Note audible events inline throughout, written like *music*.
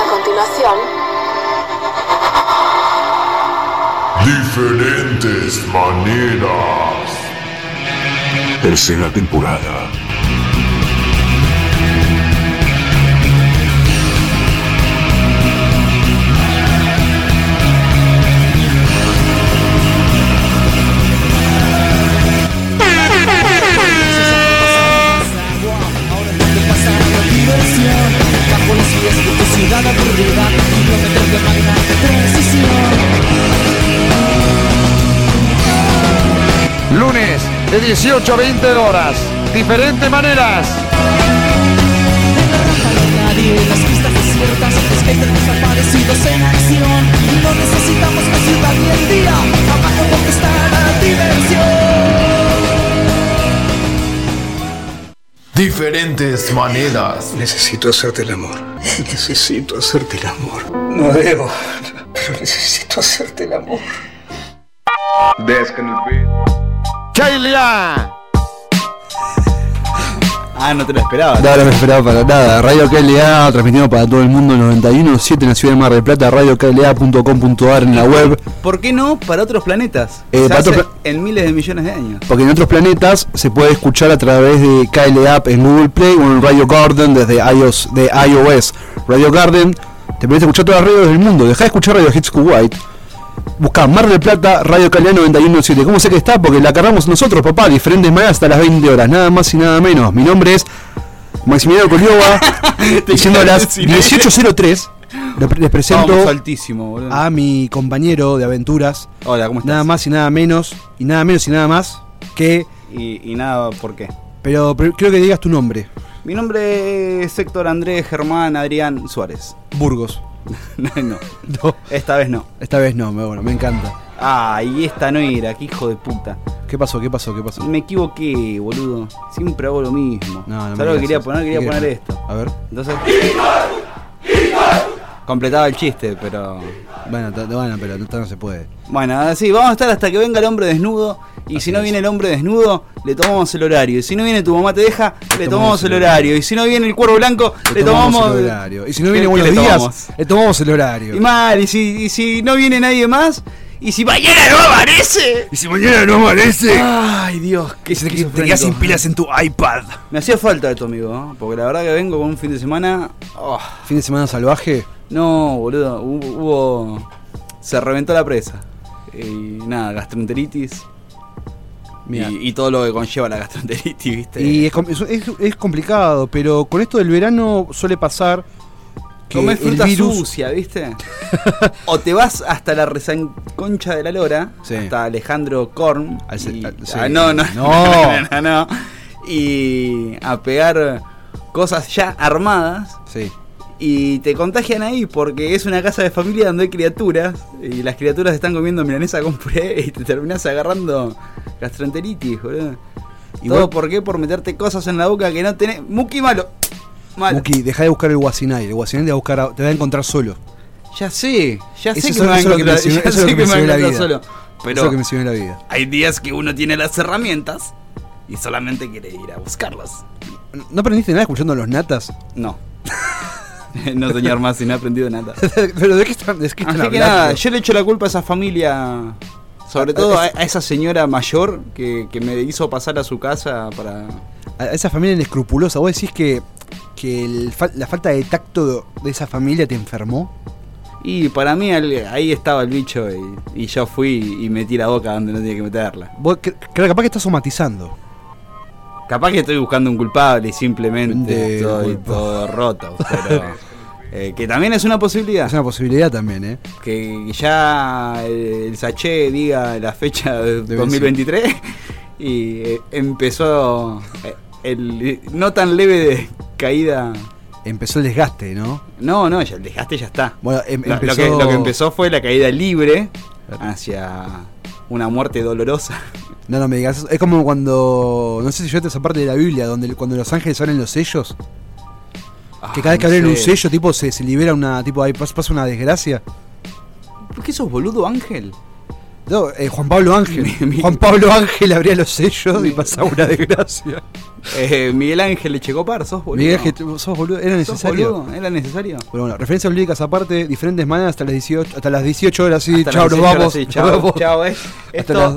A continuación, Diferentes maneras. Tercera temporada. Lunes de 18 a 20 horas. Diferentes maneras. nadie Las pistas desiertas, skaters desaparecidos en acción No necesitamos la ciudad ni el día Abajo donde está la diversión Diferentes maneras. Necesito hacerte el amor. Necesito hacerte el amor. No debo, pero necesito hacerte el amor. Kailia. Ah, no te lo esperaba. No, no me esperaba para nada. Radio KLA, transmitiendo para todo el mundo 91.7 en la ciudad de Mar del Plata, radiokla.com.ar en la web. ¿Por qué no para otros planetas? Eh, Se para hace otros pla- en miles de millones de años. Porque en otros planetas se puede escuchar a través de KLA App en Google Play o en Radio Garden desde iOS, de iOS. Radio Garden te permite escuchar todas las radios del mundo. Deja de escuchar Radio Hits Kuwait. Busca Mar del Plata, Radio KLA 91.7. ¿Cómo sé que está? Porque la cargamos nosotros, papá. Diferentes maneras hasta las 20 horas. Nada más y nada menos. Mi nombre es Maximiliano Coliova. y siendo las 18.03, le- les presento Vamos altísimo, boludo. a mi compañero de aventuras. Hola, ¿cómo estás? Nada más y nada menos. Y nada menos y nada más que. Y, y nada, ¿por qué? Pero, pero creo que digas tu nombre. Mi nombre es Héctor Andrés Germán Adrián Suárez. Burgos. *laughs* no, no, *laughs* No, esta vez no. esta vez no, me- bueno, me encanta. Ah, y esta no era, qué hijo de puta. ¿Qué pasó? ¿Qué pasó? ¿Qué pasó? Me equivoqué, boludo. Siempre hago lo mismo. No, no me ¿Sabes lo que quería poner? Quería ¿Qué poner esto. A ver. Entonces. Completaba el chiste, pero. Bueno, bueno, pero esto no se puede. Bueno, sí, vamos a estar hasta que venga el hombre desnudo. Y si no viene el hombre desnudo, le tomamos el horario. Y si no viene tu mamá te deja, le, tomamos el horario. Y si no viene el cuervo blanco, le, tomamos, el horario. Y si no ¿Qué- viene buenos le días, tomamos? le tomamos el horario. Y mal, y si, y si no viene nadie más, y si mañana no aparece. Y si mañana no amanece. Ay, Dios, qué te, te quedas sin pilas en tu iPad. Me hacía falta esto, amigo, ¿no? porque la verdad que vengo con un fin de semana. oh, Fin de semana salvaje. No, boludo, hubo, Se reventó la presa. Y nada, gastroenteritis. Y, y todo lo que conlleva la gastroenteritis, ¿viste? Y es, com- es- es- es complicado, pero con esto del verano suele pasar que Comés fruta virus sucia, ¿viste? *laughs* o te vas hasta la resanconcha de la lora, Sí. hasta Alejandro Korn. Al y- al- sí. ah, no, *laughs* no, No. no, no. Y a pegar cosas ya armadas Sí. Y te contagian ahí porque es una casa de familia donde hay criaturas y las criaturas están comiendo milanesa con puré *laughs* y te terminas agarrando gastroenteritis, boludo. Igual- ¿Todo por qué? Por meterte cosas en la boca que no tenés. Muki malo. Muki, deja de buscar el Guasinay. El Guasinay te va, a buscar te va a encontrar solo. Ya sé, ya sé Eso que me va a eso encontrar, *laughs* ya eso sé que me me va a encontrar solo. Eso Pero lo que me sirve la vida. hay días que uno tiene las herramientas y solamente quiere ir a buscarlas. ¿No aprendiste nada escuchando a los natas? No. *laughs* *laughs* no, señor más, si no he aprendido nada. *laughs* ¿Pero de qué están, de qué están Así que hablando? nada, yo le echo la culpa a esa familia, sobre A- todo a- esa señora mayor que, que me hizo pasar a su casa para... A esa familia inescrupulosa, ¿vos decís que, que el la falta de tacto de esa familia te enfermó? Y para mí ahí estaba el bicho y, y yo fui y metí la boca donde no tenía que meterla. Vos cre- creo capaz que estás somatizando. Capaz que estoy buscando un culpable y simplemente estoy todo roto, *laughs* pero eh, que también es una posibilidad. Es una posibilidad también, ¿eh? Que ya el, el Saché diga la fecha de De 2023 y eh, empezó eh, el no tan leve de caída. Empezó el desgaste, ¿no? No, no, ya el desgaste ya está. Bueno, em- Lo- empezó... Lo, que, lo que empezó fue la caída libre hacia una muerte dolorosa. No, no me digas eso. Es como cuando... No sé si yo esa parte de la Biblia, donde cuando los ángeles abren los sellos. Que cada vez que Ah, no abren un sello, tipo, se, se libera una... Tipo, ahí pas- pasa una desgracia. ¿Por qué sos boludo, Ángel? No, eh, Juan Pablo Ángel. Mi- mi- Juan Pablo Ángel abría los sellos y pasaba una desgracia. Eh, Miguel Ángel Echecopar, sos boludo. Miguel Ángel, sos boludo, era ¿Sos necesario. boludo? ¿Era necesario? Pero bueno, referencias líricas aparte, diferentes maneras hasta las 18, hasta las 18 horas, sí, chao, nos 18 vamos. sí, nos chao, chao, eh. Esto, las-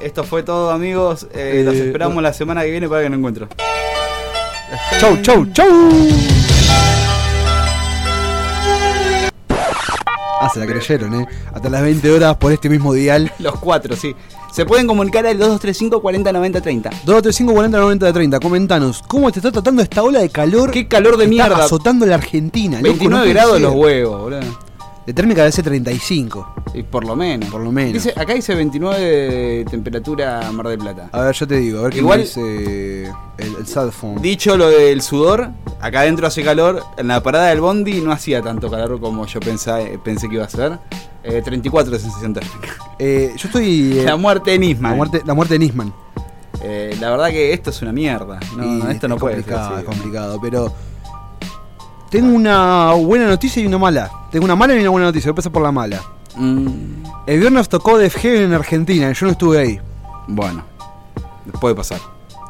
esto fue todo, amigos. Los esperamos bueno. la semana que viene para que no encuentro. Chau, chau, chau. Ah, se la creyeron, eh. Hasta las 20 horas por este mismo dial. *laughs* Los cuatro, sí. Se pueden comunicar al 2235 40 90 30. 235 40 90 30. Comentanos, ¿cómo te está tratando esta ola de calor? Qué calor de que está mierda. azotando la Argentina. loco, 29 no puede grados los huevos, boludo. De térmica debe ser 35. Y por lo menos. Por lo menos. Dice, acá dice 29 de temperatura Mar del Plata. A ver, yo te digo, a ver qué Igual- dice el, el cell phone. Dicho lo del sudor, acá adentro hace calor. En la parada del Bondi no hacía tanto calor como yo pensé, pensé que iba a ser. Eh, 34 de sensación térmica. Eh, yo estoy. eh, La muerte de Nisman. la muerte, la muerte de Nisman. Eh, la verdad que esto es una mierda. No, esto no es puede ser complicado, es complicado, pero tengo una buena noticia y una mala. Tengo una mala y una buena noticia. Voy a empezar por la mala. Mm, El viernes tocó Def Heaven en Argentina. Yo no estuve ahí. bueno, puede pasar.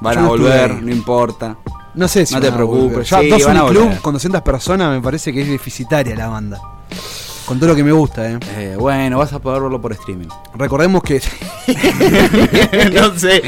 Van Yo a no volver, no importa. No sé si No te preocupes. Ya sí, dos van a Club volver. con 200 personas me parece que es deficitaria la banda. Con todo lo que me gusta, eh. Eh, bueno, vas a poder verlo por streaming. Recordemos que *laughs* *laughs* no sé.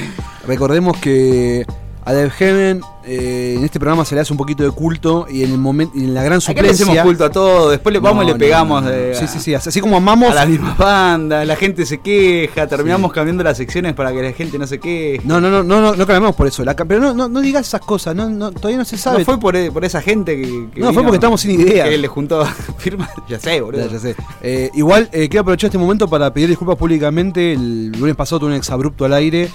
recordemos que a Def Heaven eh, en este programa se le hace un poquito de culto y en el momento en la gran Acá le hacemos culto a todo, después le vamos No, y le pegamos no, no. de- Sí, sí, sí, así como amamos a las mismas bandas, la gente se queja, terminamos cambiando las secciones para que la gente no se queje. No, no, no, no, no, no clamamos por eso. La pero no, no, no digas esas cosas, no, no, todavía no se sabe. No fue por, e- por esa gente que, que No, fue porque estamos sin idea. Que le juntó *laughs* firmas, ya sé, boludo. Ya, ya sé. Eh, igual eh, quiero aprovechar este momento para pedir disculpas públicamente. El lunes pasado tuve un exabrupto al aire.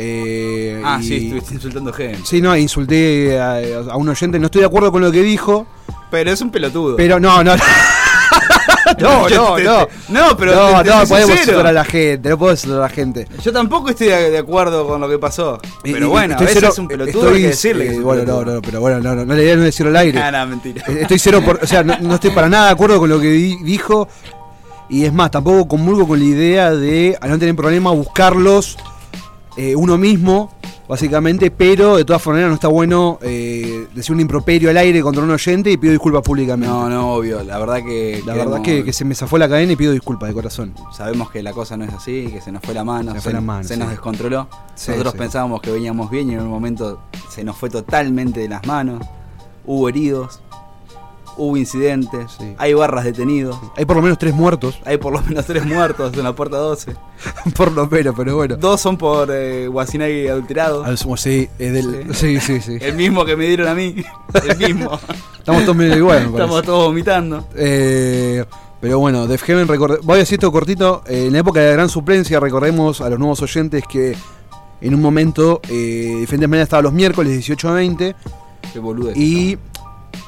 Eh, Ah, y- sí, estuviste insultando gente. Sí, no, insulté a, a un oyente. No estoy de acuerdo con lo que dijo. Pero es un pelotudo. Pero no, no. *laughs* no, no, no. No, pero no, te- te no, podemos insultar a la gente. No puedo insultar a la gente. Yo tampoco estoy de, acuerdo con lo que pasó. Pero y- bueno, a estoy veces cero- es un pelotudo, estoy, hay que decirle que es un bueno, pelotudo. no, no, pero bueno, no, no, no, la idea no decirlo al aire. Ah, no, mentira. Eh, Estoy cero por, o sea, no, no estoy para nada de acuerdo con lo que di- dijo. Y es más, tampoco comulgo con la idea de, al no tener problema, buscarlos eh, uno mismo, básicamente. Pero de todas formas, no está bueno eh, decir un improperio al aire contra un oyente y pido disculpas públicamente. No, no, obvio. La verdad que. la queremos- verdad que, que se me zafó la cadena y pido disculpas de corazón. Sabemos que la cosa no es así, que se nos fue la mano, Se se, fue la mano, se sí. nos descontroló. Sí, Nosotros sí. pensábamos que veníamos bien y en un momento se nos fue totalmente de las manos. Hubo heridos, hubo incidentes, Sí. hay barras detenidos, Hay por lo menos tres muertos, hay por lo menos tres muertos en la puerta 12. *laughs* por lo menos, pero bueno. Dos son por eh, Guasinagui adulterado. Sumo, sí, es del, sí, sí, sí. El mismo que me dieron a mí. *laughs* El mismo. Estamos todos medio igual, me. Estamos todos vomitando. Eh, pero bueno, Def Heaven, voy a decir esto cortito. eh, en la época de la gran suplencia, recordemos a los nuevos oyentes que en un momento, eh, de diferentes maneras, estaba los miércoles 18 a 20 Qué boludo. y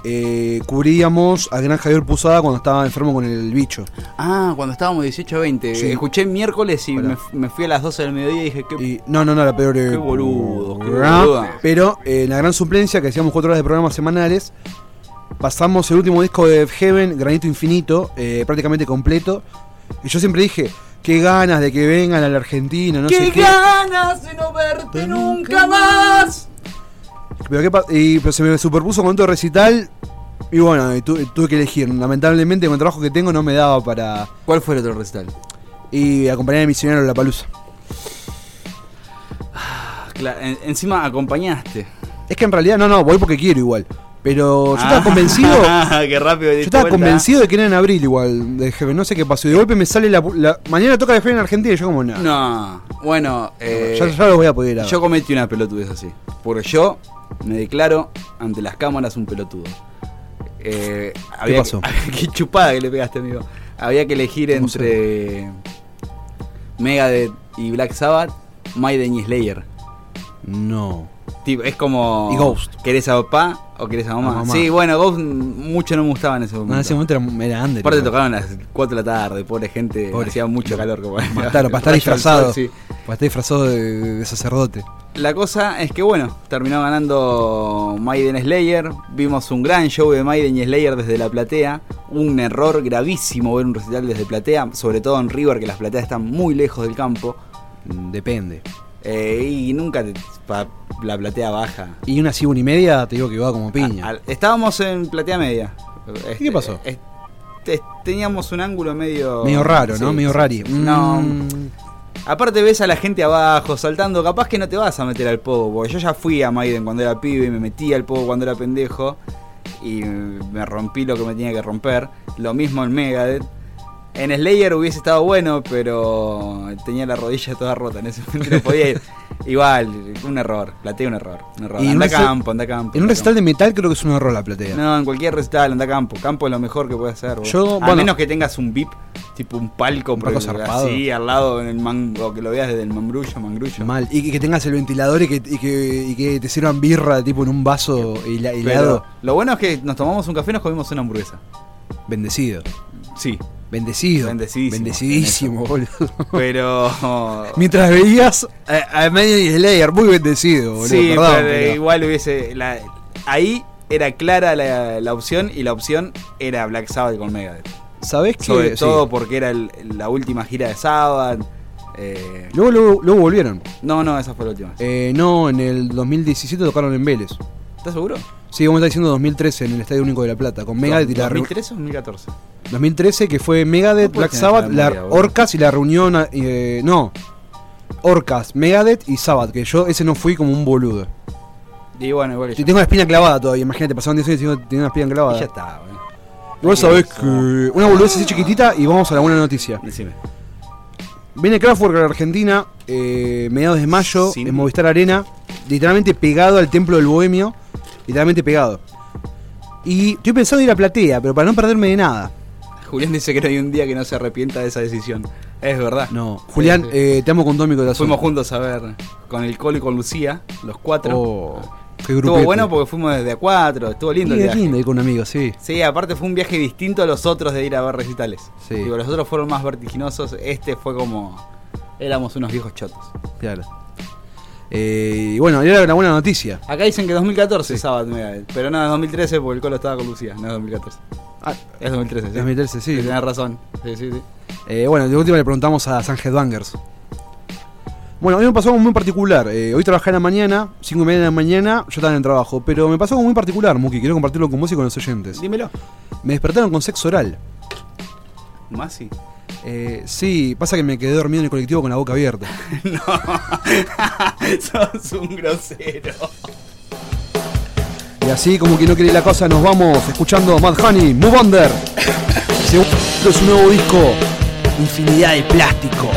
eh, cubríamos a gran Javier Pusada cuando estaba enfermo con el bicho. Ah, cuando estábamos 18 a 20. Sí. Escuché miércoles y me, me fui a las 12 del mediodía y dije que. Y, no, no, no, la peor. eh, Qué boludo, qué boludo. Pero eh, en la gran suplencia, que hacíamos cuatro horas de programas semanales, pasamos el último disco de Heaven, Granito Infinito, eh, prácticamente completo. Y yo siempre dije, qué ganas de que vengan a la Argentina, no sé ¡Qué qué. ganas de no verte nunca más! Pero, qué pa- y, pero se me superpuso con otro recital. Y bueno, y tu- tuve que elegir. Lamentablemente, con el trabajo que tengo, no me daba para. ¿Cuál fue el otro recital? Y acompañar a misionero a la palusa. Claro, en- encima acompañaste. Es que en realidad, no, no, voy porque quiero igual. Pero yo estaba Ah, convencido. *laughs* Qué rápido. Yo estaba convencido de que era en abril igual, de Heaven, no sé qué pasó. Y de golpe me sale la, la- mañana toca de Heaven en Argentina y yo como no. No, bueno, eh, ya, ya lo voy a poder ir a yo cometí una pelotudez así. Porque yo me declaro ante las cámaras un pelotudo. Eh, había pasó? *laughs* Que, qué chupada que le pegaste, amigo. Había que elegir ¿Cómo entre Megadeth y Black Sabbath, Maiden y Slayer. No. Tipo, es como. Y Ghost. ¿Querés a papá o querés a mamá? A mamá. Sí, bueno, Ghost mucho no me gustaba en ese momento. No, en ese momento era, era under. Aparte igual. tocaron a las 4 de la tarde, pobre gente, Pobre hacía mucho calor como Claro, *laughs* para estar disfrazado. sol, sí. Para estar disfrazado de, de sacerdote. La cosa es que bueno, terminó ganando Maiden Slayer, vimos un gran show de Maiden y Slayer desde la platea, un error gravísimo ver un recital desde platea, sobre todo en River que las plateas están muy lejos del campo Depende. Eh, y nunca te- pa- la platea baja. Y una una y media, te digo que va como piña. Estábamos en platea media. Este, qué pasó? teníamos un ángulo medio... Medio raro, ¿no? Medio rari. No, Mm, Aparte ves a la gente abajo saltando, capaz que no te vas a meter al pogo, porque yo ya fui a Maiden cuando era pibe y me metí al pogo cuando era pendejo y me rompí lo que me tenía que romper. Lo mismo en Megadeth. En Slayer hubiese estado bueno, pero tenía la rodilla toda rota, en ese momento no podía ir. *laughs* Igual, un error, plateé un error. Un Anda un recital- campo, anda campo. En un recital de metal creo que es un error la platea. No, en cualquier recital, anda campo. Campo es lo mejor que puede hacer. Yo, a bueno- menos que tengas un VIP, tipo un palco, Un palco zarpado. así, al lado en el mango, que lo veas desde el mambrullo, mangrullo. Mal. Y que, que tengas el ventilador y que, y que, y que te sirvan birra tipo en un vaso Pero helado. lo bueno es que nos tomamos un café y nos comimos una hamburguesa. Bendecido. Sí, Bendecido. Bendecidísimo. Bendecidísimo, boludo. pero. *laughs* Mientras veías a, a Media y Slayer, muy bendecido, boludo. sí, perdón, pero pero- igual hubiese. la- ahí era clara la, la opción y la opción era Black Sabbath con Megadeth. ¿Sabés que Sobre sí. todo porque era el- la última gira de Sabbath. eh, Luego, luego, luego volvieron. no, no, esa fue la última. Eh, no, en el 2017 tocaron en Vélez. ¿Estás seguro? Sí, como está diciendo 2013 en el Estadio Único de La Plata, con Megadeth y la reu- 2013 o 2014. 2013 que fue Megadeth, No Black Sabbath, la. Orcas y la reunión eh, no. Orcas, Megadeth y Sabbath, que yo ese no fui como un boludo. Y bueno, igual. Si tengo la espina clavada todavía, imagínate, pasaron 10 años y tengo, tengo una espina y clavada. ya está, boludo. Igual sabés que una boludez así chiquitita y vamos a la buena noticia. Decime. Viene Kraftwerk a la Argentina, eh, mediados de mayo, en Movistar Arena, literalmente pegado al Templo del Bohemio, literalmente pegado. Y estoy pensando en ir a Platea, pero para no perderme de nada. Julián dice que no hay un día que no se arrepienta de esa decisión. Es verdad. No, Julián, Sí, sí. eh, te amo con todo mi corazón. Fuimos juntos a ver con el Colo y con Lucía, los cuatro. Oh, qué estuvo bueno porque fuimos desde a cuatro, estuvo lindo Y el viaje. lindo ir con amigos, sí. Sí, aparte fue un viaje distinto a los otros de ir a ver recitales. Sí. Digo, los otros fueron más vertiginosos, este fue como... Éramos unos viejos chotos. Claro. Eh, y bueno, era la buena noticia. Acá dicen que 2014 Sabbath Megadeth, pero no, es 2013 porque el Colo estaba con Lucía, no es 2014. Ah, Es 2013, sí. 2013, sí. Tenés razón. Sí, sí, sí. Eh, bueno, de última le preguntamos a San Headbangers. Bueno, a mí me pasó algo muy particular. Eh, hoy trabajé en la mañana, 5 y media de la mañana, yo estaba en el trabajo. Pero me pasó algo muy particular, Muki. Quiero compartirlo con vos y con los oyentes. Dímelo. Me despertaron con sexo oral. Más sí. Eh, sí, pasa que me quedé dormido en el colectivo con la boca abierta. *laughs* No. *laughs* Sos un grosero. Y así, como que no quiere la cosa, nos vamos escuchando Mad Honey, Move Under. *laughs* Segundo es su nuevo disco, Infinidad de Plástico.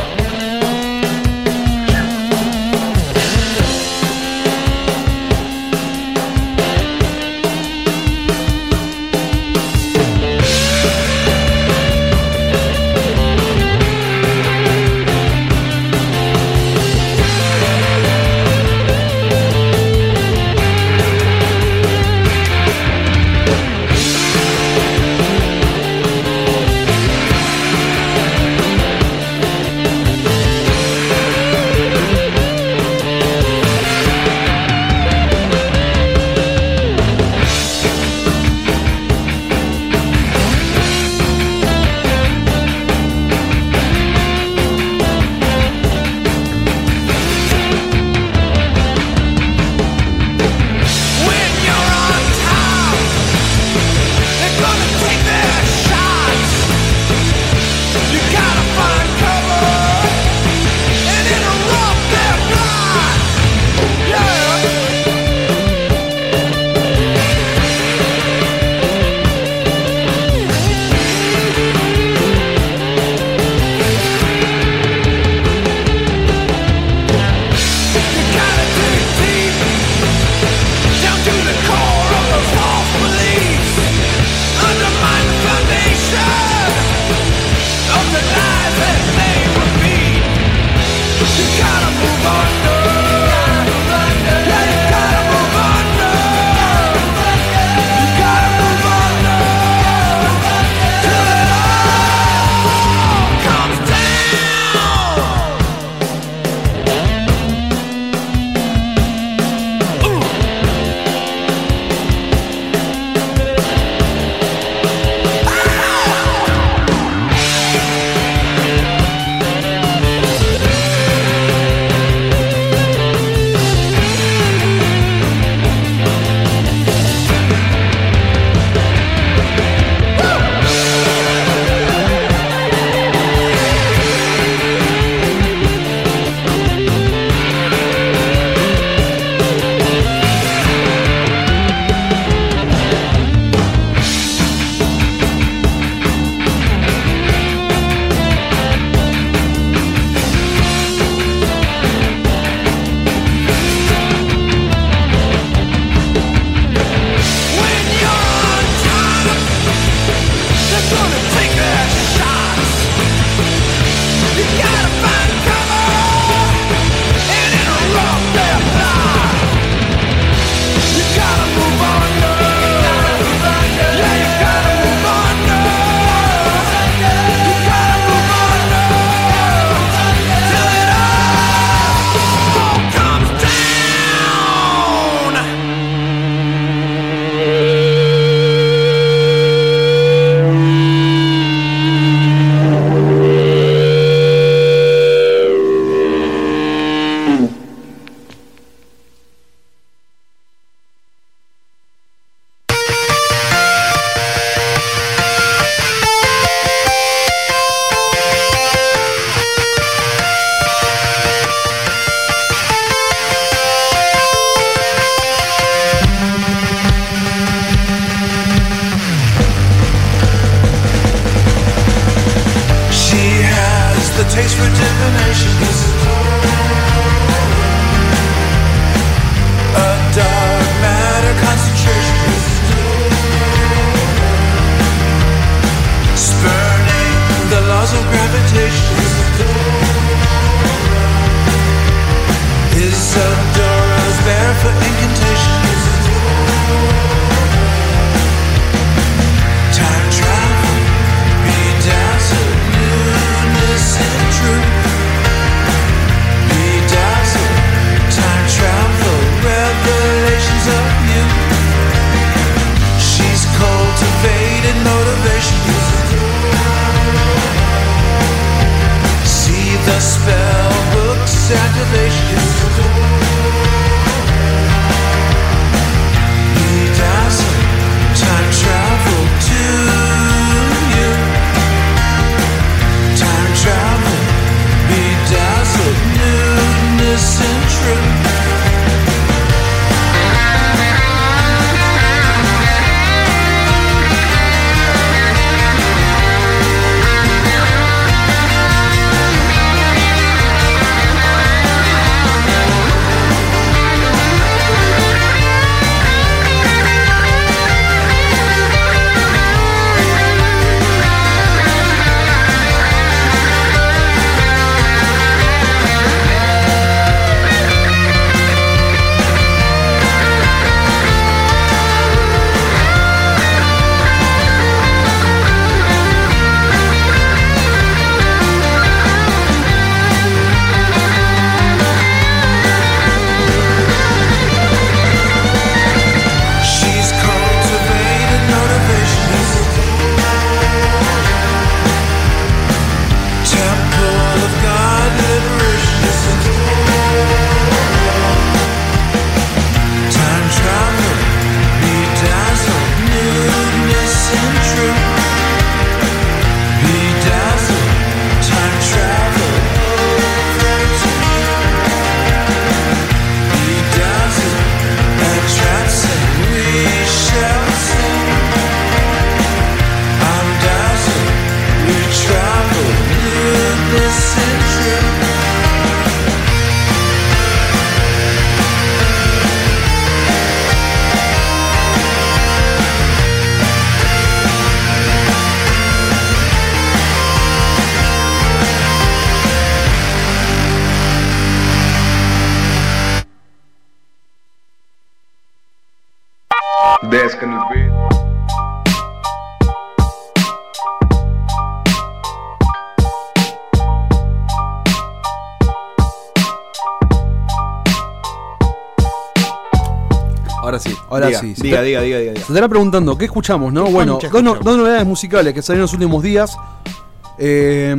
Se estará preguntando, ¿qué escuchamos, no? ¿Qué Bueno, dos, escuchamos? dos novedades musicales que salieron en los últimos días. Eh,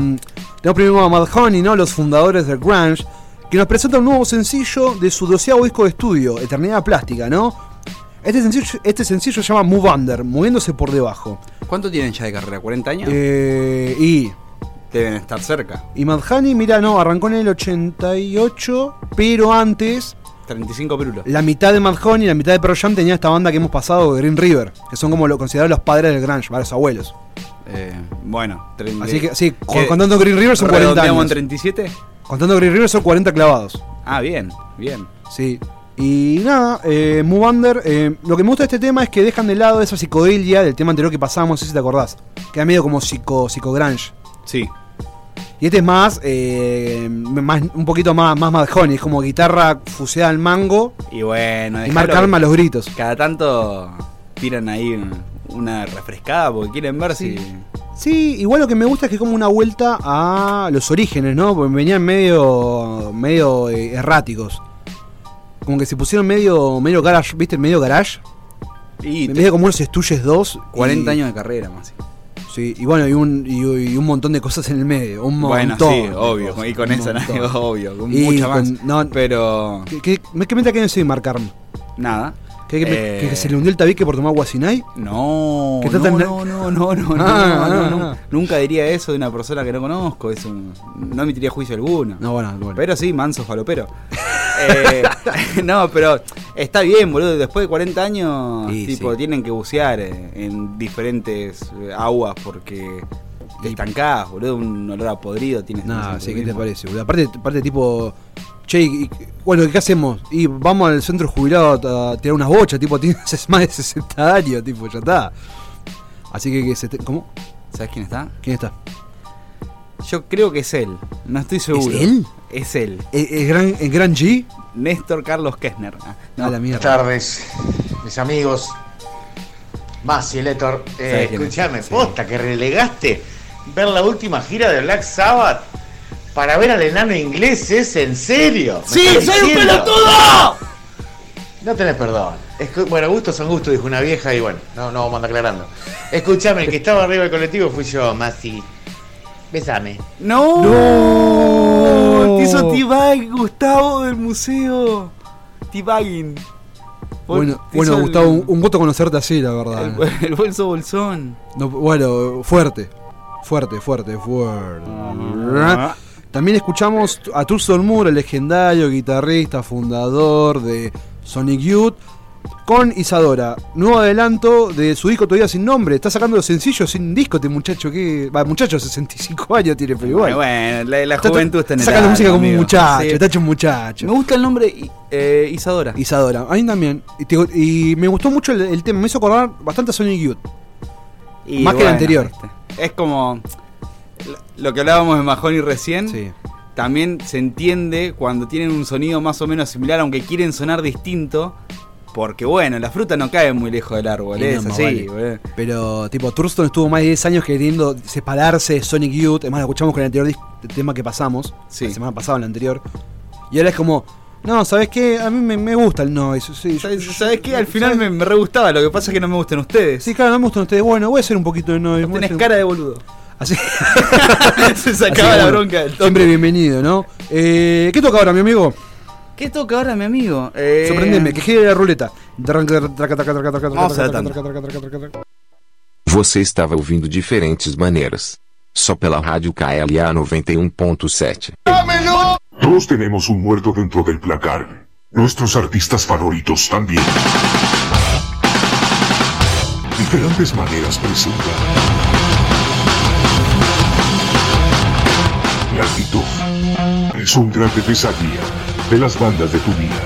tenemos primero a Madhoney, ¿no? Los fundadores del Grunge, que nos presenta un nuevo sencillo de su doceavo disco de estudio, Eternidad Plástica, ¿no? Este sencillo, este sencillo se llama Move Under, moviéndose por debajo. ¿Cuánto tienen ya de carrera? ¿40 años? Eh, y, Deben estar cerca. y Madhoney, mira, no, arrancó en el 88, pero antes 35 pirulos. la mitad de Madhoney y la mitad de Pearl Jam tenía esta banda que hemos pasado, Green River, que son como lo considerados los padres del grunge, los abuelos. Eh, bueno, 30. Así que sí, ¿Qué? contando Green River son 40 ¿Redondeamos años. en 37? Contando Green River son 40 clavados. Ah, bien, bien. Sí. Y nada, eh, Move Under, eh, lo que me gusta de este tema es que dejan de lado esa psicodelia del tema anterior que pasamos, no sé si te acordás. Queda medio como psico, psicogrunge. Sí. Y este es más, eh, más un poquito más, más es como guitarra fuseada al mango Y bueno, y que Arma los gritos. Cada tanto tiran ahí un- una refrescada porque quieren ver Sí. si. Sí, igual lo que me gusta es que es como una vuelta a los orígenes, ¿no? Porque venían medio, medio eh, erráticos. Como que se pusieron medio, medio garage, ¿viste? Medio garage. Y medio como unos Stooges 2. 40 y- años de carrera más. Sí, y bueno, y un, y, y un montón de cosas en el medio. Un Bueno, montón. sí, de obvio. cosas, Y con esa nada, *laughs* obvio. Con Y mucha más. con- no- Pero. ¿Qué, qué, qué meta que no soy Mark Arm? Nada. ¿Qué, que, Eh, que- se le hundió el tabique por tomar guasinay? No, ¿Qué *laughs* no, no, no, no, no, no, Ah, no, ah, no. ah. Nunca diría eso de una persona que no conozco. Es un, no emitiría juicio alguno. No, bueno, bueno. Pero sí, manso falopero. *laughs* Eh, *laughs* no, pero está bien, boludo. Después de 40 años, Sí, tipo, sí. tienen que bucear eh, en diferentes eh, aguas porque Te estancás, boludo, un olor a podrido tienes. Nah, siempre sí, ¿qué te parece? boludo? Aparte, aparte tipo, che, y- bueno, ¿qué hacemos? Y vamos al centro jubilado a, tirar unas bochas, tipo, *laughs* tienes más de 60 años, tipo, ya está. Así que, que se te- ¿cómo? ¿Sabes quién está? ¿Quién está? Yo creo que es él, no estoy seguro. él? Es él. ¿El, el gran, el gran G? Néstor Carlos Kessner. Ah, no, A la mierda. Buenas tardes, mis amigos. Masi, Letor. Eh, ¿Sabes quién es? escuchame, Sí. posta que relegaste ver la última gira de Black Sabbath para ver al enano inglés, ¿es en serio? ¿Me ¡Sí, soy un diciendo? pelotudo! No tenés perdón. Escu- bueno, gustos son gustos, dijo una vieja y bueno, no, no vamos a andar aclarando. Escuchame, el que estaba arriba del colectivo fui yo, Masi. Besame. ¡No! ¡No! Te hizo T-Bag, Gustavo del museo. T-Bagging. Bueno, bueno hizo el- Gustavo, un, un gusto conocerte así, la verdad. El, el bolso bolsón. No, bueno, fuerte. Fuerte, fuerte, fuerte. También escuchamos a Thurston Moore, el legendario guitarrista, fundador de Sonic Youth, con Isadora. Nuevo adelanto de su disco todavía sin nombre. Está sacando los sencillos sin disco este muchacho. que Va, muchacho, 65 años tiene, pero igual. Bueno, bueno, la, la Está- juventud está en el sacando alma, música como un muchacho, Sí. está hecho un muchacho. Me gusta el nombre eh, Isadora. Isadora, a mí también. Y, te- y me gustó mucho el, el tema, me hizo acordar bastante a Sonic Youth. Y Más que el anterior. viste, Es como lo- que hablábamos de Mahoney recién. Sí. También se entiende cuando tienen un sonido más o menos similar, aunque quieren sonar distinto. Porque bueno, la fruta no cae muy lejos del árbol, Y es así. vale. Pero, tipo, Thurston estuvo más de 10 años queriendo separarse de Sonic Youth. Además, lo escuchamos con el anterior el tema que pasamos. Sí. La semana pasada, en la anterior. Y ahora es como, no, ¿sabes qué? A mí me, me gusta el noise. Sí, ¿Sabes, sabes qué? Al final me, me re gustaba, lo que pasa es que no me gustan ustedes. Sí, claro, no me gustan ustedes. Bueno, voy a hacer un poquito de noise. a Tenés hacer- cara de boludo. Así. se sacaba Así la bueno, bronca del toque. Siempre bienvenido, ¿no? Eh, ¿Qué toca ahora, mi amigo? ¿Qué toca ahora, mi amigo? Eh, Sorprendeme, que gire la ruleta. Você estava ouvindo diferentes maneiras. Só pela rádio KLA 91.7. Todos tenemos un muerto dentro del placar. Nuestros artistas favoritos también. Diferentes maneras presentan. Gatito. Es un gran pesadilla de las bandas de tu vida.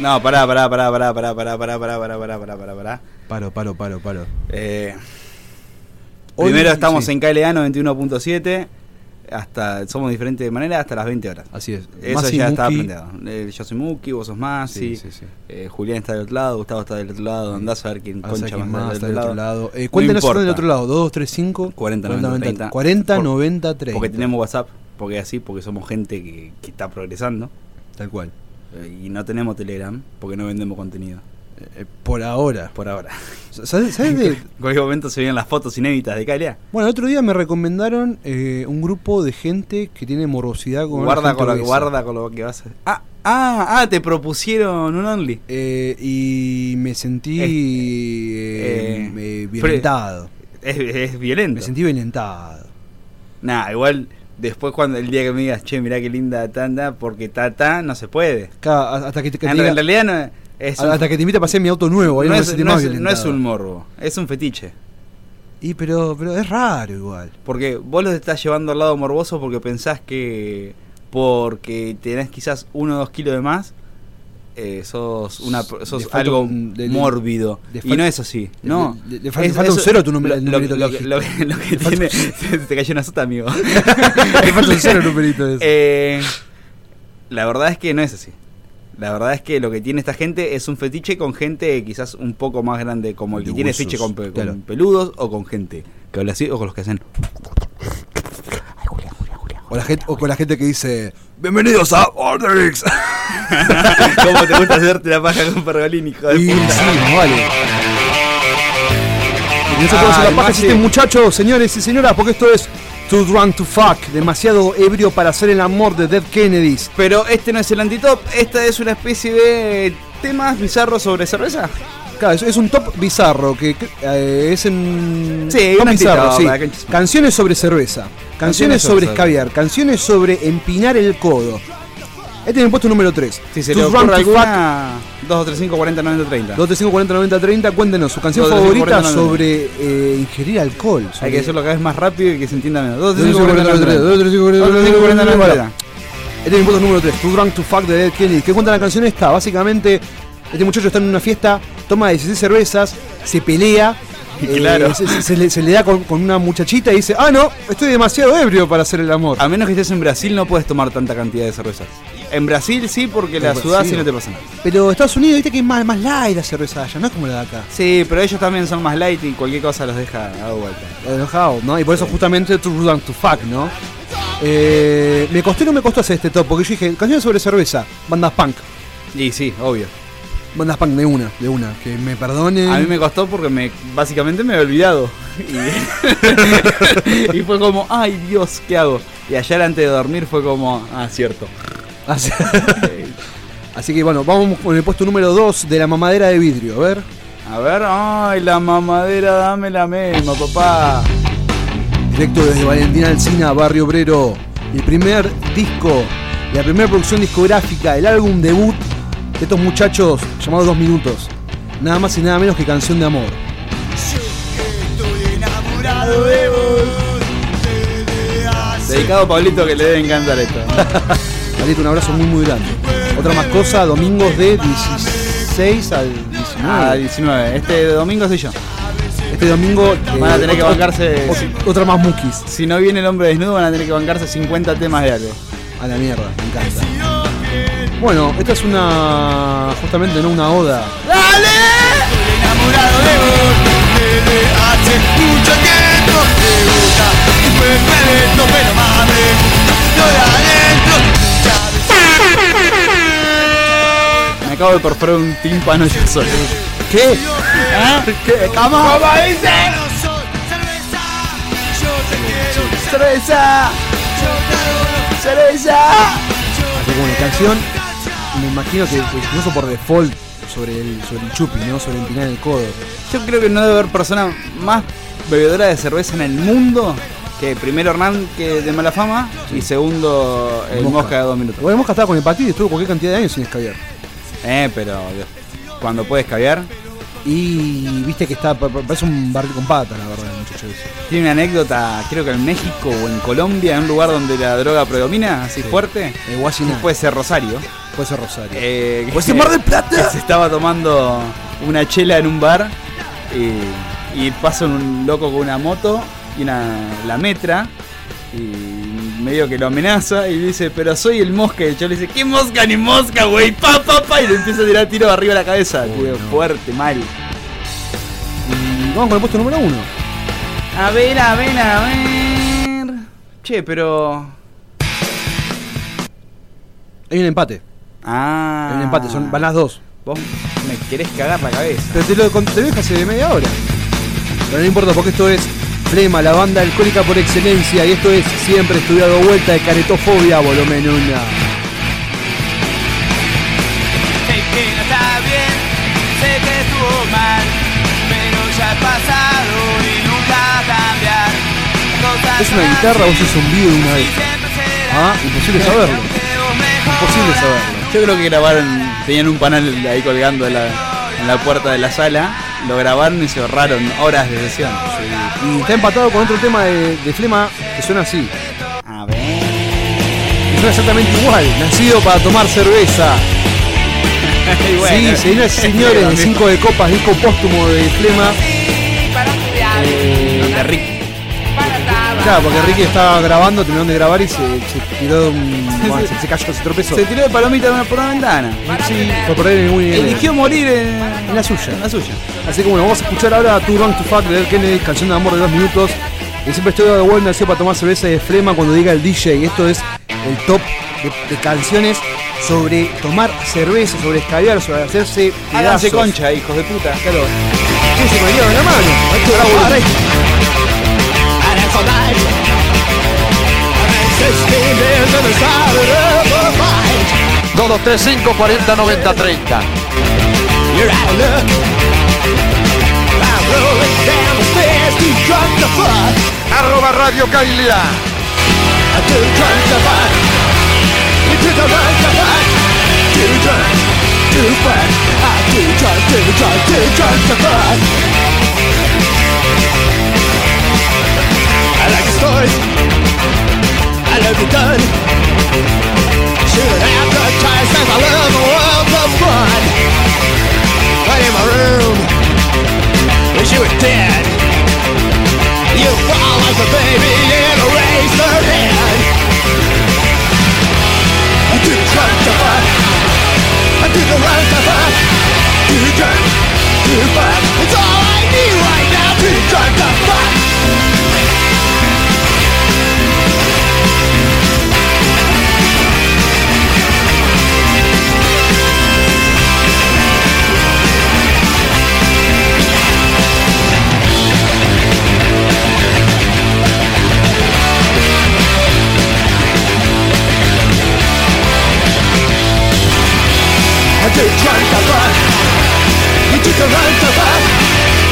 No, pará, pará, pará, pará, pará, pará, pará, pará, pará, pará, pará, pará, pará. Paro, paro, paro, paro. Eh, Hoy- primero estamos sí. en KLA 91.7. Hasta, somos diferentes de manera hasta las 20 horas. Así es. Eso Masi, ya está Muki. planteado. Eh, yo soy Muki, vos sos Masi. Sí, sí, sí. eh, Julián está del otro lado, Gustavo está del otro lado. Andás a ver quién a concha más, más está está del otro lado. lado. Eh, No cuéntenos importa. del otro lado. 2, 3, 5, 40, 90, 30. 40, Por- 90, 30. Porque tenemos WhatsApp, porque así, porque somos gente que, que está progresando. Tal cual. Eh, y no tenemos Telegram, porque no vendemos contenido. Eh, por ahora. Por ahora. *laughs* ¿Sabes, sabes de- En cualquier momento se vienen las fotos inéditas de KLA. Bueno, el otro día me recomendaron eh, un grupo de gente que tiene morosidad con Guarda con, lo, obesa. guarda con lo que vas a Ah, ah, ah, te propusieron un Only. Eh, y me sentí eh, eh, violentado. Es, es violento. Me sentí violentado. Nah, igual después cuando el día que me digas, che, mirá qué linda tanda, porque tata no se puede. Ca- hasta que te, que te en, diga- realidad no es un- hasta que te invite a pasar mi auto nuevo. ahí no, es, sentí no más es- no violentado. es un morbo, es un fetiche. Y pero, pero es raro igual. Porque vos lo estás llevando al lado morboso porque pensás que porque tenés quizás uno o dos kilos de más, eh, sos una sos falta algo de- de- mórbido. y no es así. No. le- falta- un cero tu número- el lo, numerito lo- que lo- *laughs* tiene. *laughs* se te cayó una sota, amigo. *laughs* Le falta un cero numerito de eso. Eh, la verdad es que no es así. La verdad es que lo que tiene esta gente es un fetiche con gente quizás un poco más grande, como el De que tiene fetiche con, pe- con claro. peludos o con gente que habla así o con los que hacen. O, la gente, o con la gente que dice, bienvenidos a Orderix. *laughs* ¿Cómo te gusta hacerte la paja con pergolín, hijo de Y puta? sí, no vale. Y nosotros Ay, en la paja este muchachos, señores y señoras, porque esto es Too Drunk to Fuck, demasiado ebrio para hacer el amor de Dead Kennedys. Pero este no es el antitop, esta es una especie de temas bizarros sobre cerveza. Claro, es, es un top bizarro que que, eh, es en. Sí, top bizarro, sí. Canciones sobre cerveza, canciones, sobre escabiar, canciones sobre empinar el codo. Este es el puesto número 3. Si se le ocurre alguna, 235 40 90 30. 235 40 90 30, cuéntenos su canción 235, favorita 40, sobre eh, ingerir alcohol. Hay sobre- que decirlo cada vez más rápido y que se entienda menos. 235 235 40 40 90 40 30. 40 Este es el puesto número 3, Too Drunk to Fuck de Dead Kennedy. ¿Qué cuenta la canción esta? Básicamente, este muchacho está en una fiesta, toma 16 cervezas, se pelea. *laughs* eh, Claro. se, se- se le, se le da con, con una muchachita y dice, ah no, estoy demasiado ebrio para hacer el amor. A menos que estés en Brasil no puedes tomar tanta cantidad de cervezas. En Brasil sí, porque la En Brasil. y no te pasa nada. Pero Estados Unidos, viste que es más, más light la cerveza allá, no es como la de acá. Sí, pero ellos también son más light y cualquier cosa los deja a vuelta. Enojado, ¿no? Y por eso justamente Too Drunk to Fuck, ¿no? Eh, me costó y no me costó hacer este top, porque yo dije, canciones sobre cerveza, bandas punk. Y sí, obvio. Bandas punk de una, de una, que me perdonen. A mí me costó porque me básicamente me había olvidado. *laughs* Y, *laughs* y fue como, ay Dios, ¿qué hago? Y ayer antes de dormir fue como, ah, cierto. Así, Así que bueno, vamos con el puesto número 2 de la mamadera de vidrio, a ver. A ver, ay, la mamadera, dame la misma, papá. Directo desde Valentina Alcina, Barrio Obrero. El primer disco, la primera producción discográfica, el álbum debut de estos muchachos llamados Dos Minutos. Nada más y nada menos que Canción de Amor. Dedicado a Pablito que le debe encantar esto. *laughs* Un abrazo muy muy grande. Otra más cosa, domingos de 16 al 19. Ah, 19. Este domingo soy yo. Este domingo Van a eh, tener que otro- bancarse. ot- otra más mukis. Si no viene el hombre desnudo, van a tener que bancarse 50 temas de algo. A la mierda, me encanta. Bueno, esta es una. justamente no una oda. enamorado de vos desde hace mucho tiempo me gusta y fue violento pero mame estoy acabo de perforar un tímpano yo solo. ¿Qué? ¿Ah? ¿Qué? ¿Cómo? ¿Cómo dice? ¡Cerveza! ¡Cerveza! Así como canción, me imagino que, incluso por default sobre el, sobre el chupi, ¿no? Sobre empinar el codo. Yo creo que no debe haber persona más bebedora de cerveza en el mundo que primero Hernán que de mala fama y segundo el Mosca. De dos minutos. Bueno, Mosca estaba con hepatitis, estuvo cualquier cantidad de años sin escabiar. Eh, pero cuando puedes caviar. Y viste que está, pa- pa- parece un barril con patas, la verdad, muchacho. Tiene una anécdota, creo que en México o en Colombia, en un lugar donde la droga predomina, así fuerte. El Guasiná. Puede ser Rosario. Puede ser Rosario. Eh, Puede ser Mar del Plata. que se estaba tomando una chela en un bar y, y pasa un loco con una moto y una, la metra y medio que lo amenaza y dice, pero soy el mosca. Y yo le dice, ¿qué mosca ni mosca, güey? Pa, pa, pa. Y le empieza a tirar tiro arriba de la cabeza. tío, fuerte, mal. Y vamos con el puesto número uno. A ver, a ver, a ver. Che, pero... Hay un empate. Ah. Hay un empate, son, van las dos. Vos me querés cagar la cabeza. Pero te lo, te lo hace media hora. Pero no importa porque esto es Flema, la banda alcohólica por excelencia. Y esto es siempre estudiado vuelta de caretofobia, volumen 1. Sé que no está bien, sé que estuvo mal, pero ya ha pasado y nunca va a cambiar. Cosas ¿Es una guitarra o es un video de una vez? Ah, imposible saberlo. Imposible saberlo. Yo creo que grabaron, tenían un panel ahí colgando en la, en la puerta de la sala, lo grabaron y se ahorraron horas de sesión. Y está empatado con otro tema de, de Flema que suena así. A ver. Que suena exactamente igual. Nacido para tomar cerveza. *laughs* Bueno, sí, señoras y señores, *laughs* de también. 5 de copas, disco póstumo de Flema. Eh, de Rick. Claro, porque Ricky estaba grabando, terminaron de grabar y se, se tiró de un. bueno, se, se cayó, se tropezó. Se tiró de palomita por una ventana. Sí, fue por. Eligió morir en, en la suya. en la suya. Así que bueno, vamos a escuchar ahora Too Wrong to Fuck de Dead Kennedy, canción de amor de dos minutos. Y siempre estoy de vuelta nació para tomar cerveza y de flema cuando diga el DJ. Y esto es el top de, de canciones sobre tomar cerveza, sobre escabiar, sobre hacerse Háganse pedazos. concha, hijos de puta. Claro. Sí, se me dio en la mano. Esto all night. And it's 16 days on the side of the fight. 2235 40 90 30. You're out of luck. I'm rolling down the stairs, too drunk to fuck. Arroba Radio Cagliari. Too drunk to fuck. You're too to run to fuck Too drunk to fuck I'm too drunk, too drunk, too drunk to fuck I like your stories I love your gun Shoot advertise as I love the world of fun? Right in my room? Wish you were dead. You fall like a baby in a razor head. I'm too drunk to fuck I'm too drunk to fuck Too drunk to fuck It's all I need right now. Too drunk to fuck around the back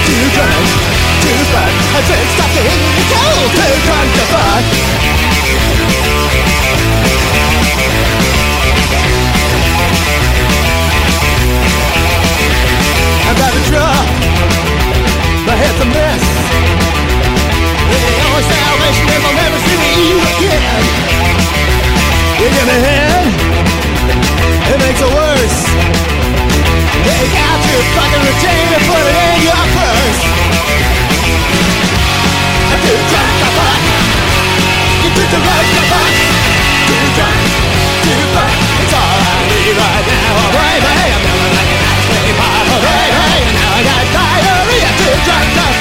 Too grand, too bad I said stop the hit and go Too grand to back I got a draw My head's a mess The only salvation is I'll never see you again You get ahead It makes it worse. Your fucking it in your purse. Fuck. You the right. It's all I need right now. A baby, I'm feeling like an ice cream pop. A baby, now I got diarrhea. Too drunk to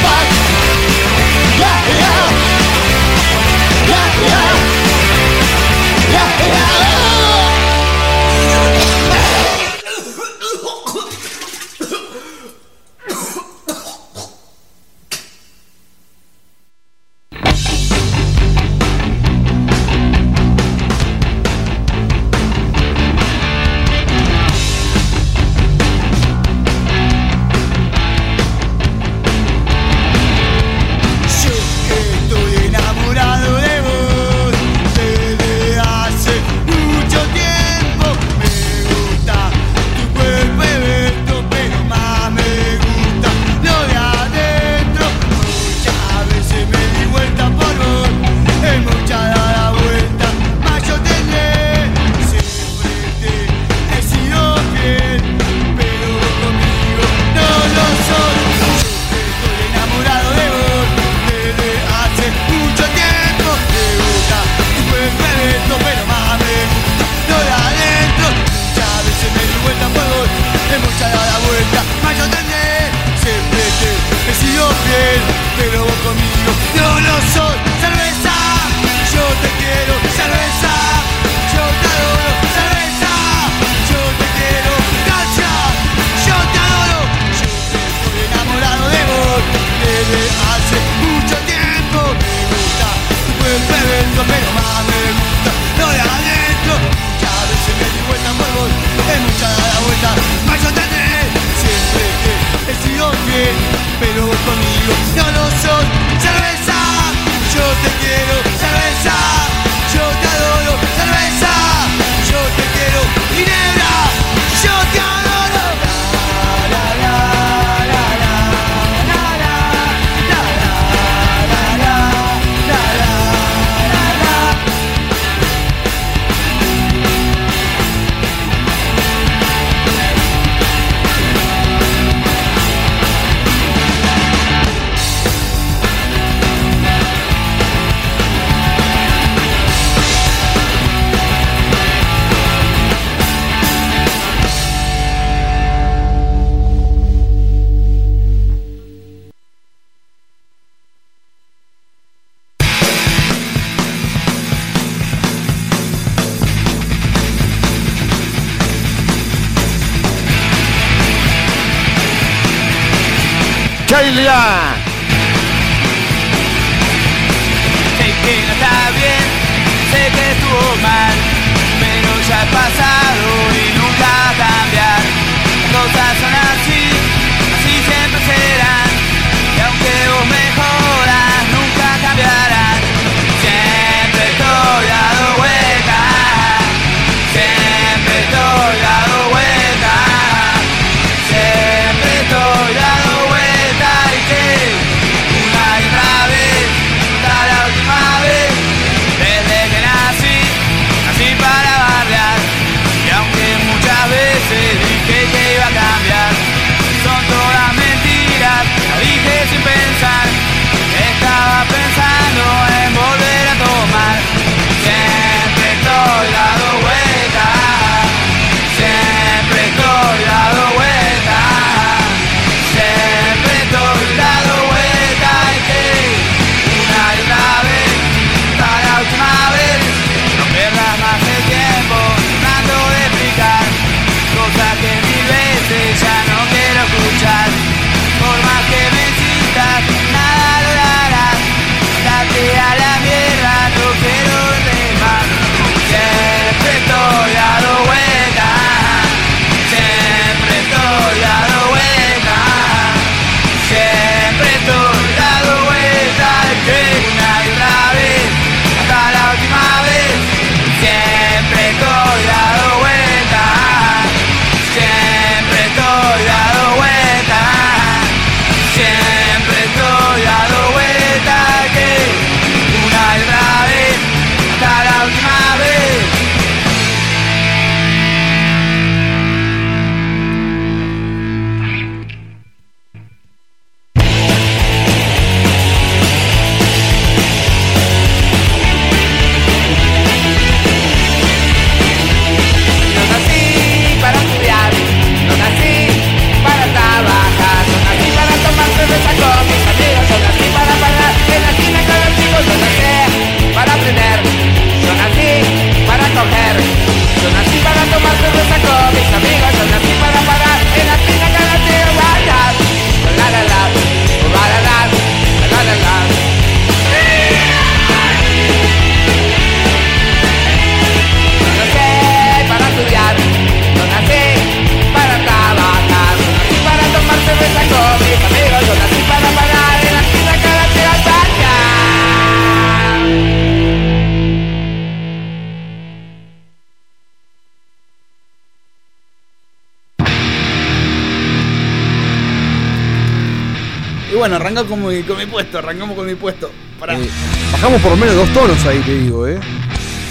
arrancamos con mi, con mi puesto, arrancamos con mi puesto. Pará. Eh, bajamos por lo menos dos tonos ahí, te digo, ¿eh?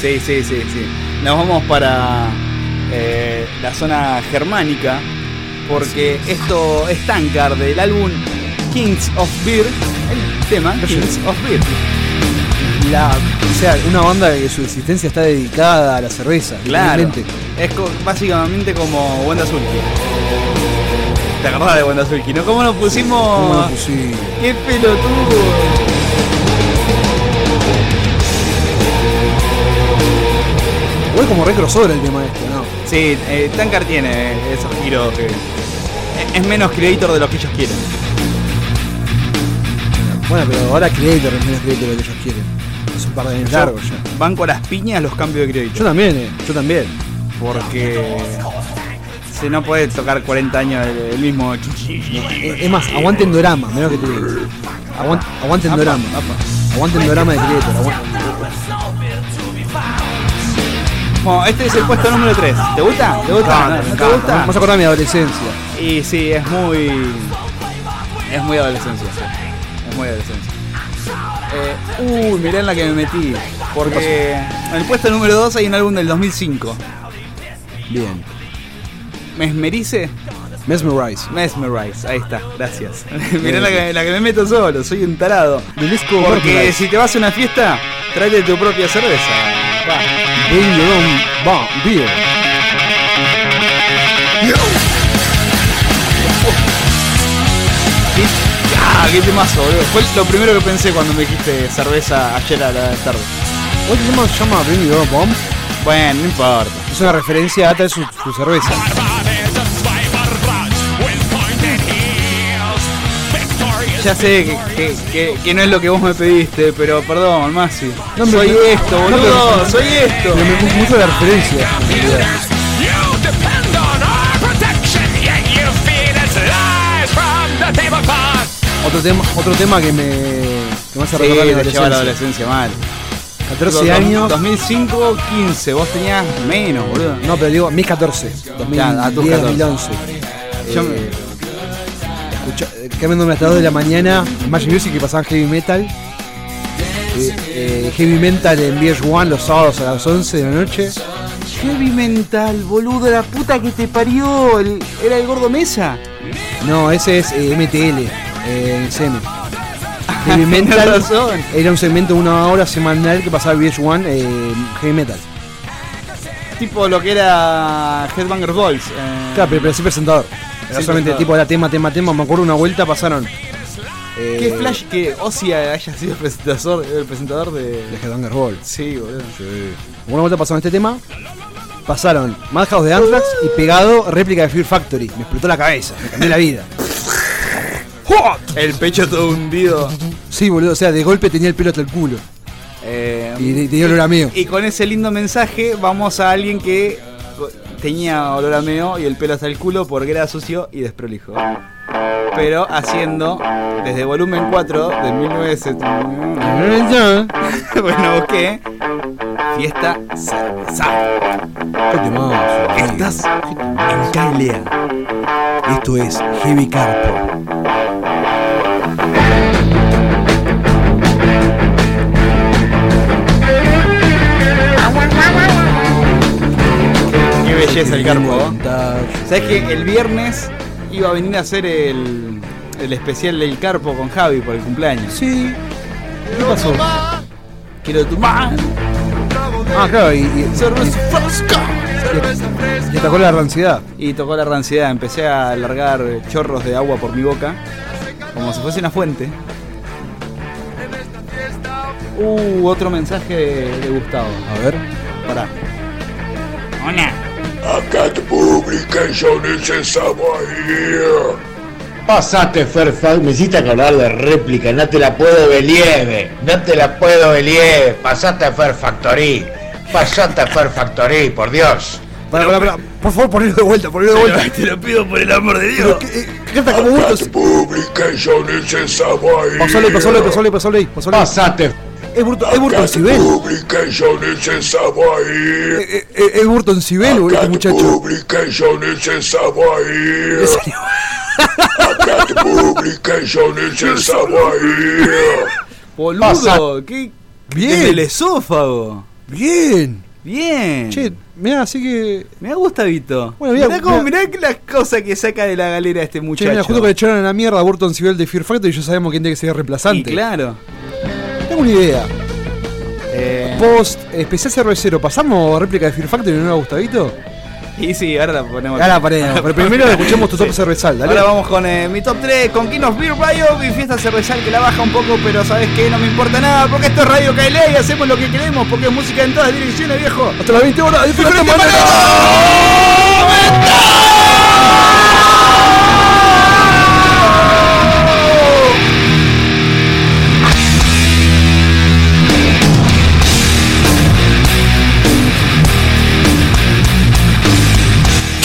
Sí, sí, sí, sí. Nos vamos para eh, la zona germánica. Porque esto es Tankard del álbum Kings of Beer. El tema Kings of Beer. La, o sea, una banda que su existencia está dedicada a la cerveza. Claro. Es básicamente como Wanda Sulky. ¿Te acordás de Wanda Sulky? ¿No? ¿Cómo nos pusimos? ¿Cómo lo pusimos? ¡Qué pelotudo! Igual como re crossover el tema este, ¿no? Sí, eh, Tankard tiene esos giros que. Es- menos creator de lo que ellos quieren. Bueno, pero ahora Creator es menos Creator de lo que ellos quieren. Es un par de años largos ya. Van con las piñas los cambios de creator. Yo también, eh. Yo también. Porque. Si no puede tocar 40 años el, el mismo. Es más, aguanten Dorama, menos que tú digas. Aguant- aguanten Apa, Dorama. Aguanten Dorama de Creator. aguanten- Bueno, este es el puesto número 3. ¿Te gusta? ¿Te gusta? ¿No, me ¿no te gusta? Vas a acordar mi adolescencia. Y sí, es muy. Es muy adolescencia. Es muy adolescencia. Eh, uy, mirá en la que me metí. Porque en el puesto número 2 hay un álbum del 2005. Bien. Mesmerice. Mesmerize. Mesmerize, ahí está, gracias. *laughs* *laughs* mirá la que, la que me meto solo, soy un tarado. Porque si te vas a una fiesta, tráete tu propia cerveza. Va. Bring your own bomb, beer. Ah, qué temazo, boludo. Fue lo primero que pensé cuando me dijiste cerveza ayer a la tarde. ¿Cuál tema se llama Bring Your Own Bomb? Bueno, no importa. Es una referencia a su, su cerveza. Ya sé que, que- que- que no es lo que vos me pediste, pero perdón, Masi. No, soy pero- esto, no, boludo, pero- soy esto. Me gusta mucho la referencia. Otro tema, otro tema que me, que me hace Sí, recordar mi te lleva a la adolescencia. adolescencia mal. 14 Dos- años. 2005, 15. Vos tenías menos, boludo. No, pero digo, mis 14. 2010, Ya, a tus 14. 2011. Yo Eh, cambiándome hasta 2 de la mañana, Magic Music que pasaban heavy metal. Eh, eh, heavy metal en VH1 los sábados a las 11 de la noche. Heavy mental, boludo, la puta que te parió. el- ¿Era el gordo mesa? No, ese es eh, MTL, eh, CM. *laughs* Heavy razón. era un segmento de una hora semanal que pasaba VH1 eh, Heavy Metal. Tipo lo que era Headbanger eh, Claro, pero, pero sí presentador. Era Sí, solamente tipo era tema, tema, tema. Me acuerdo una vuelta pasaron. eh, Qué flash que Ozzy haya sido el presentador, el presentador de. De Headbanger Ball. Sí, boludo. Una vuelta pasaron este tema. Pasaron Madhouse de Anthrax y pegado réplica de Fear Factory. Me explotó la cabeza, me cambió la vida. El pecho todo hundido. Sí, boludo, o sea, de golpe tenía el pelo hasta el culo. Eh, Y de- tenía olor a meo. Y con ese lindo mensaje vamos a alguien que tenía olor a meo y el pelo hasta el culo porque era sucio y desprolijo. Pero haciendo desde volumen 4 de 1979. *laughs* bueno, busqué fiesta cerveza. Estás en Cailea. Esto es Heavy Carpo. Qué belleza el carpo. ¿Sabes que el viernes iba a venir a hacer el, el especial del carpo con Javi por el cumpleaños? Sí. ¿Qué pasó? Quiero tomar Ah, claro, y, y, cerveza fresca. y atacó la ranciedad. Y tocó la ranciedad, empecé a largar chorros de agua por mi boca, como si fuese una fuente. Uh, otro mensaje de, de Gustavo. A ver. Pará. Hola. Acá tu publicaciones estamos ahí. Pasate, Fairfax, me hiciste acordar de réplica, no te la puedo believe, no te la puedo believe, pasate a Fair Factory, pasate a Fair Factory, por Dios. Pará, pará, pará. Por favor, ponelo de vuelta, ponelo de vuelta. Te lo pido por el amor de Dios. Canta como Acá Burto. tu publicaciones estamos ahí. Pasole, pasole, pasole, pasole, pasole. Pasate, Es Burton, es Burton Sibel. publicaciones estamos ahí. Eh, eh, Es Burton Sibel, boludo, este muchacho. publicaciones estamos ahí. En serio. Bahía. Boludo, Pasa- qué. Bien. Desde el esófago. Bien. Bien. Che, mirá, así que. Me gusta, Vito. Bueno, mirá, mirá, cómo, mirá. mirá las cosas que saca de la galera este Che, muchacho. mira, justo que le echaron a la mierda a Burton Civil de Fear Factory y ya sabemos quién tiene que ser el y reemplazante. claro. Una idea. Eh, Post especial cervecero, ¿pasamos réplica de Fear Factory no a Gustavito? y sí, ahora la ponemos. Ya la ponemos, pero *laughs* primero escuchemos tu top cervezal, dale. Ahora vamos con eh, mi top 3, con King of Beer Bio, mi fiesta cervezal que la baja un poco, pero sabes que no me importa nada, porque esto es Radio KLA y hacemos lo que queremos, porque es música en todas direcciones, viejo. Hasta las 20 horas,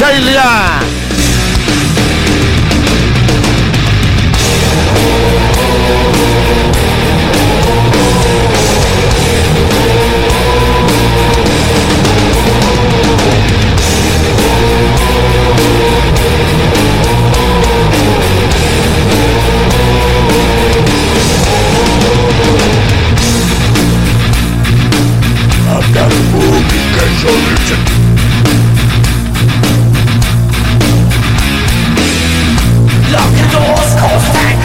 Brasília! I've got a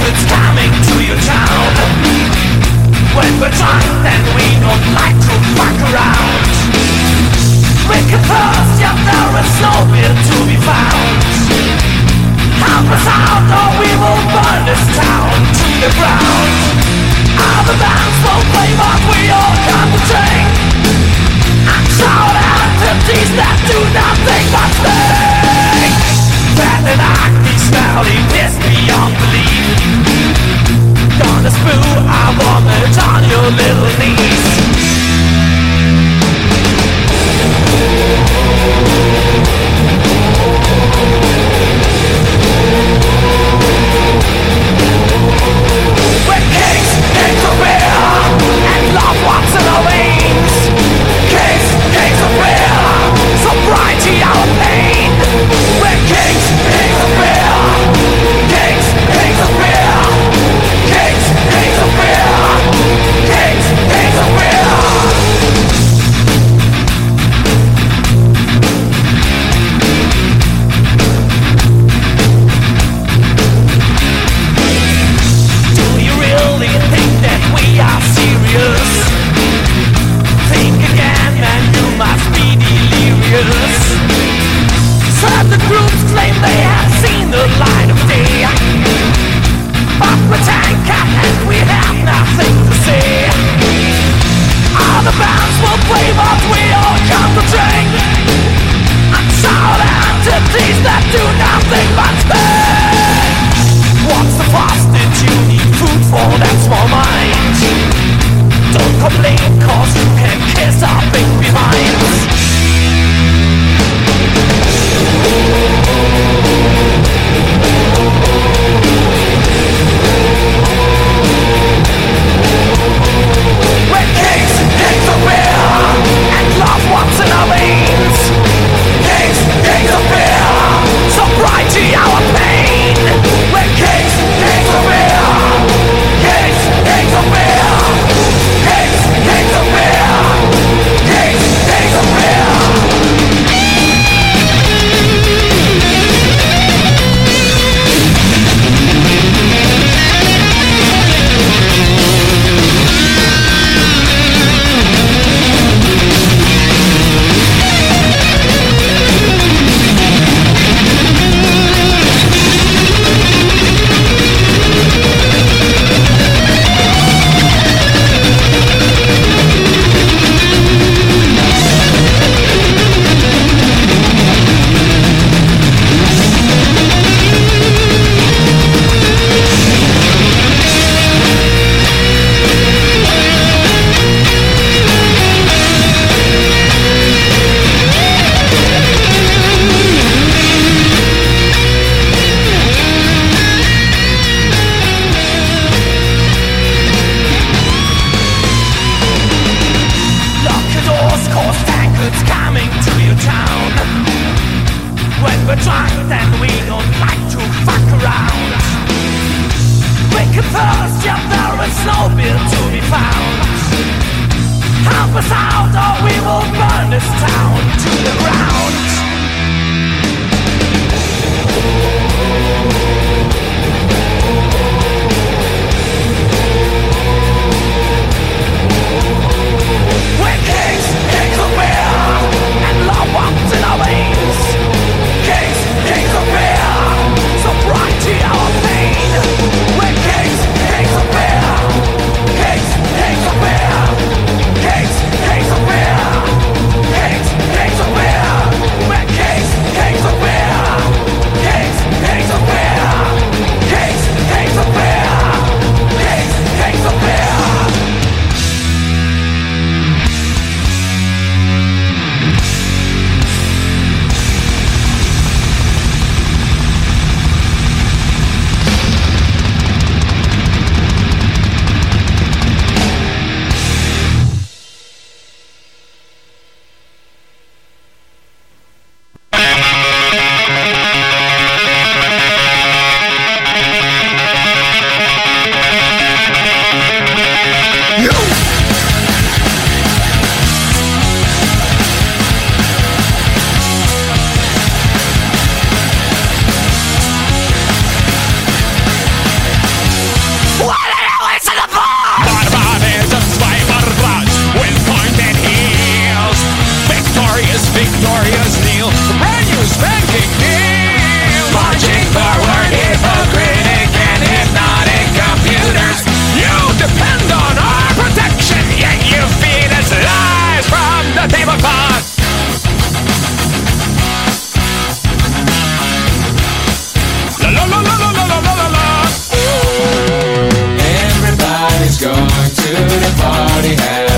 tankards coming to your town. When we're drunk, then we don't like to fuck around. We can thirst, yet there is no beer to be found. Help us out, or we will burn this town to the ground. Other bands won't play, but we all come to drink. And shout out empties that do nothing but stink. That an acne smelling piss beyond belief Gonna spew our vomit on your little knees We're kings, kings of beer And love what's in our veins Kings, kings of beer Sobriety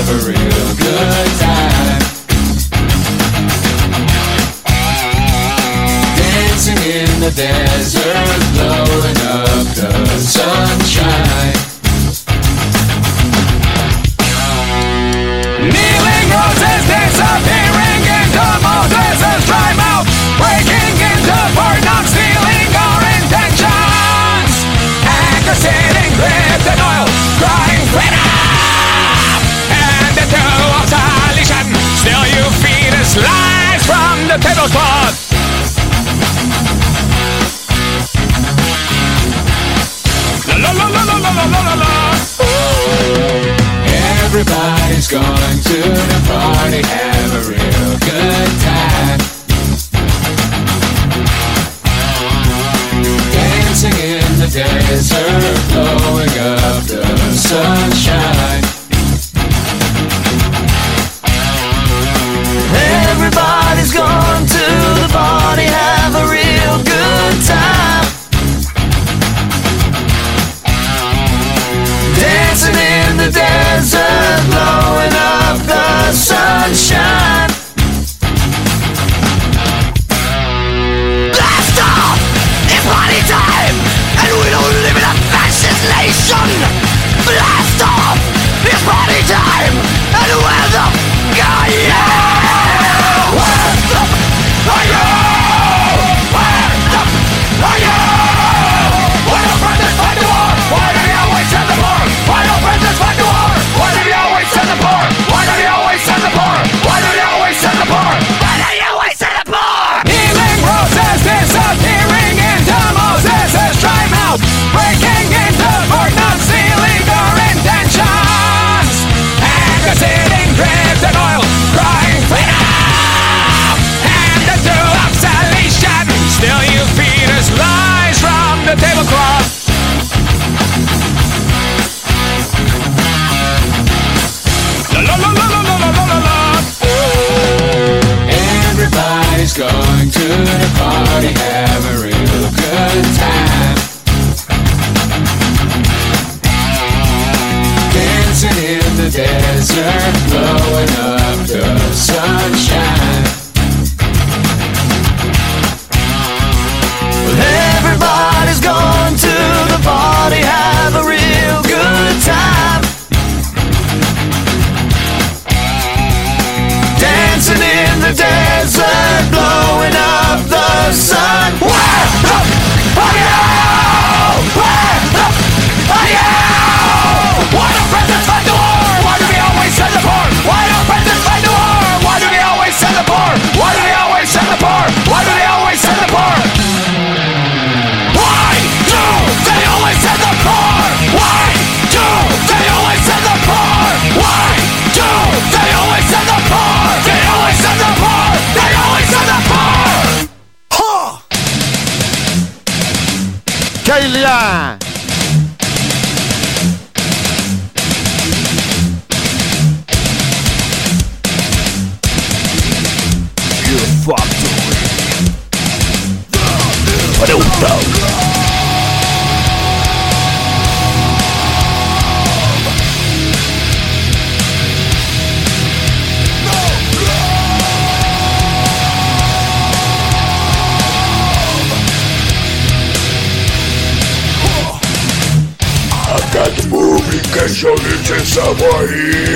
discovery Ready?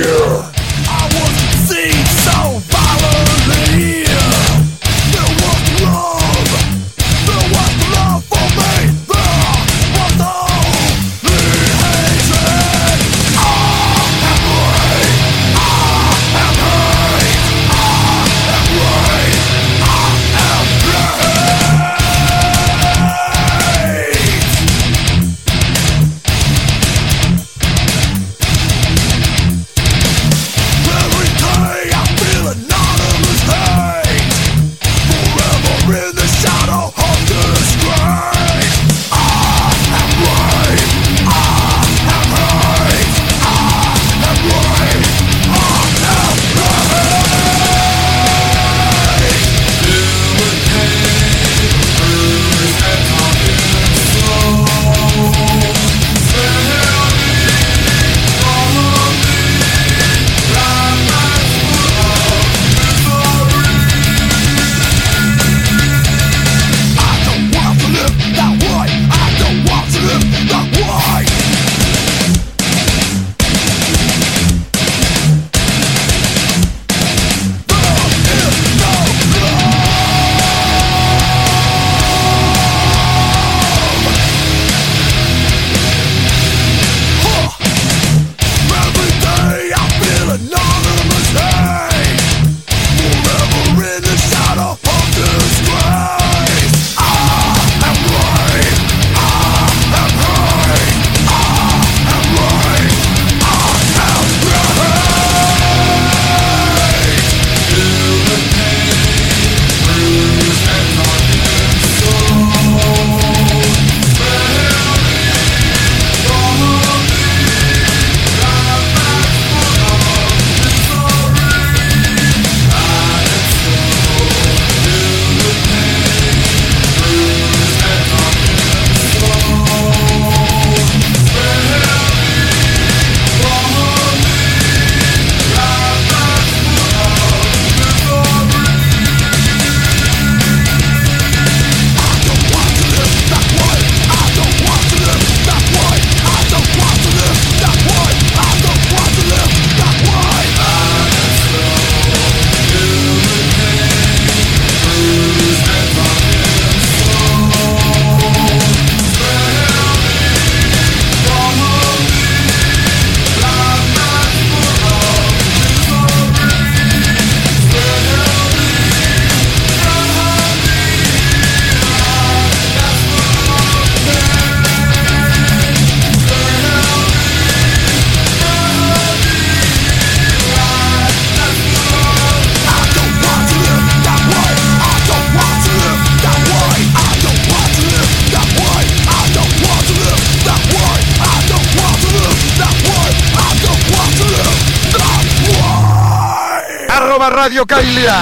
Radio Cailia.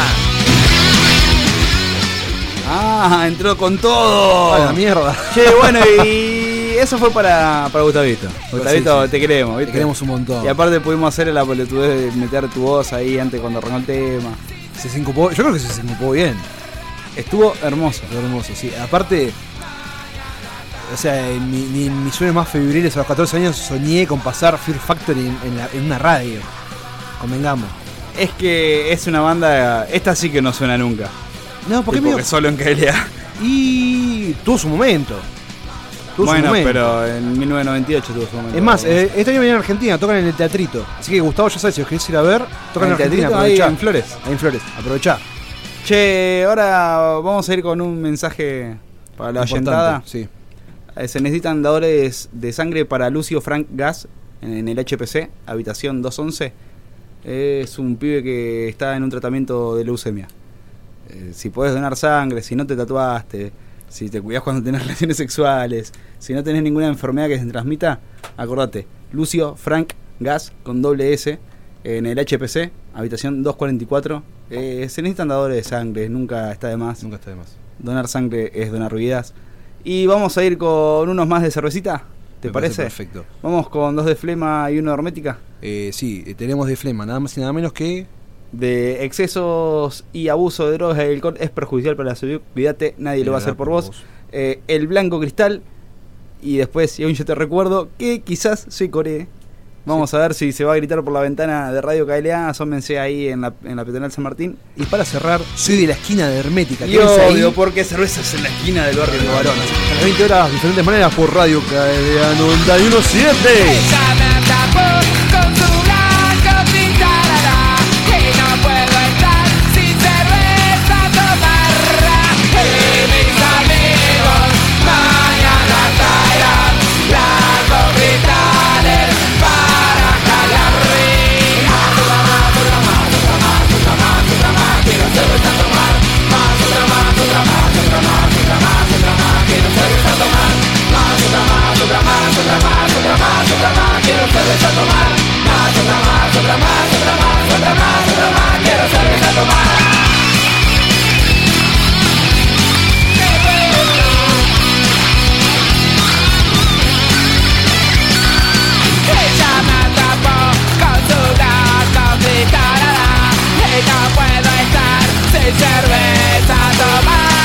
Ah, entró con todo. A la mierda. Che, bueno, y *laughs* eso fue para, para Gustavito. Gustavito, sí, sí. te queremos, ¿viste? Te queremos un montón. Y aparte pudimos hacer la boludez de meter tu voz ahí antes cuando arrancó el tema. Se sincopó, yo creo que se sincopó bien. Estuvo hermoso. Estuvo hermoso, sí. Aparte, o sea, en mi, en mis sueños más febriles a los 14 años soñé con pasar Fear Factory en, en la- en una radio. Convengamos. Es que es una banda. Esta sí que no suena nunca. No, porque Tipo medio- solo en KLA. Y tuvo su momento. Tuvo su Bueno, momento. pero en 1998 tuvo su momento. Es más, eh, este año vienen a Argentina, tocan en el teatrito. Así que Gustavo, ya sabes, si os querés ir a ver, tocan en, ¿En el Argentina. aprovechá. en Flores. Ahí en Flores, aprovechá. Che, ahora vamos a ir con un mensaje para la oyentada. sí. Eh, Se necesitan dadores de sangre para Lucio Frank Gas en, en el HPC, habitación 211. Es un pibe que está en un tratamiento de leucemia. Eh, si puedes donar sangre, si no te tatuaste, si te cuidas cuando tenés *laughs* relaciones sexuales, si no tenés ninguna enfermedad que se transmita, acordate, Lucio Frank Gas con doble S en el HPC, habitación 244. Eh, se necesitan dadores de sangre, nunca está de más. Nunca está de más. Donar sangre es donar vidas. Y vamos a ir con unos más de cervecita, ¿te Me parece perfecto. Vamos con dos de flema y uno de hermética. Eh, sí, eh, tenemos de flema, nada más y nada menos que. De excesos y abuso de drogas y alcohol es perjudicial para la salud. Cuídate, nadie lo va a hacer por vos. Eh, el blanco cristal Y después, y aún yo te recuerdo que quizás soy Core. Vamos a ver si se va a gritar por la ventana de Radio KLA. Asómense ahí en la, en la peatonal San Martín. Y para cerrar, soy de la esquina de Hermética. Y ¿Qué ves ahí? obvio, porque cervezas en la esquina del barrio de Varones. A las 20 horas, diferentes maneras por Radio KLA 917. A tomar Más, otra más, otra más, otra más, otra más, otra más Quiero cerveza a tomar Ella me atrapó con su Y no puedo estar sin cerveza a tomar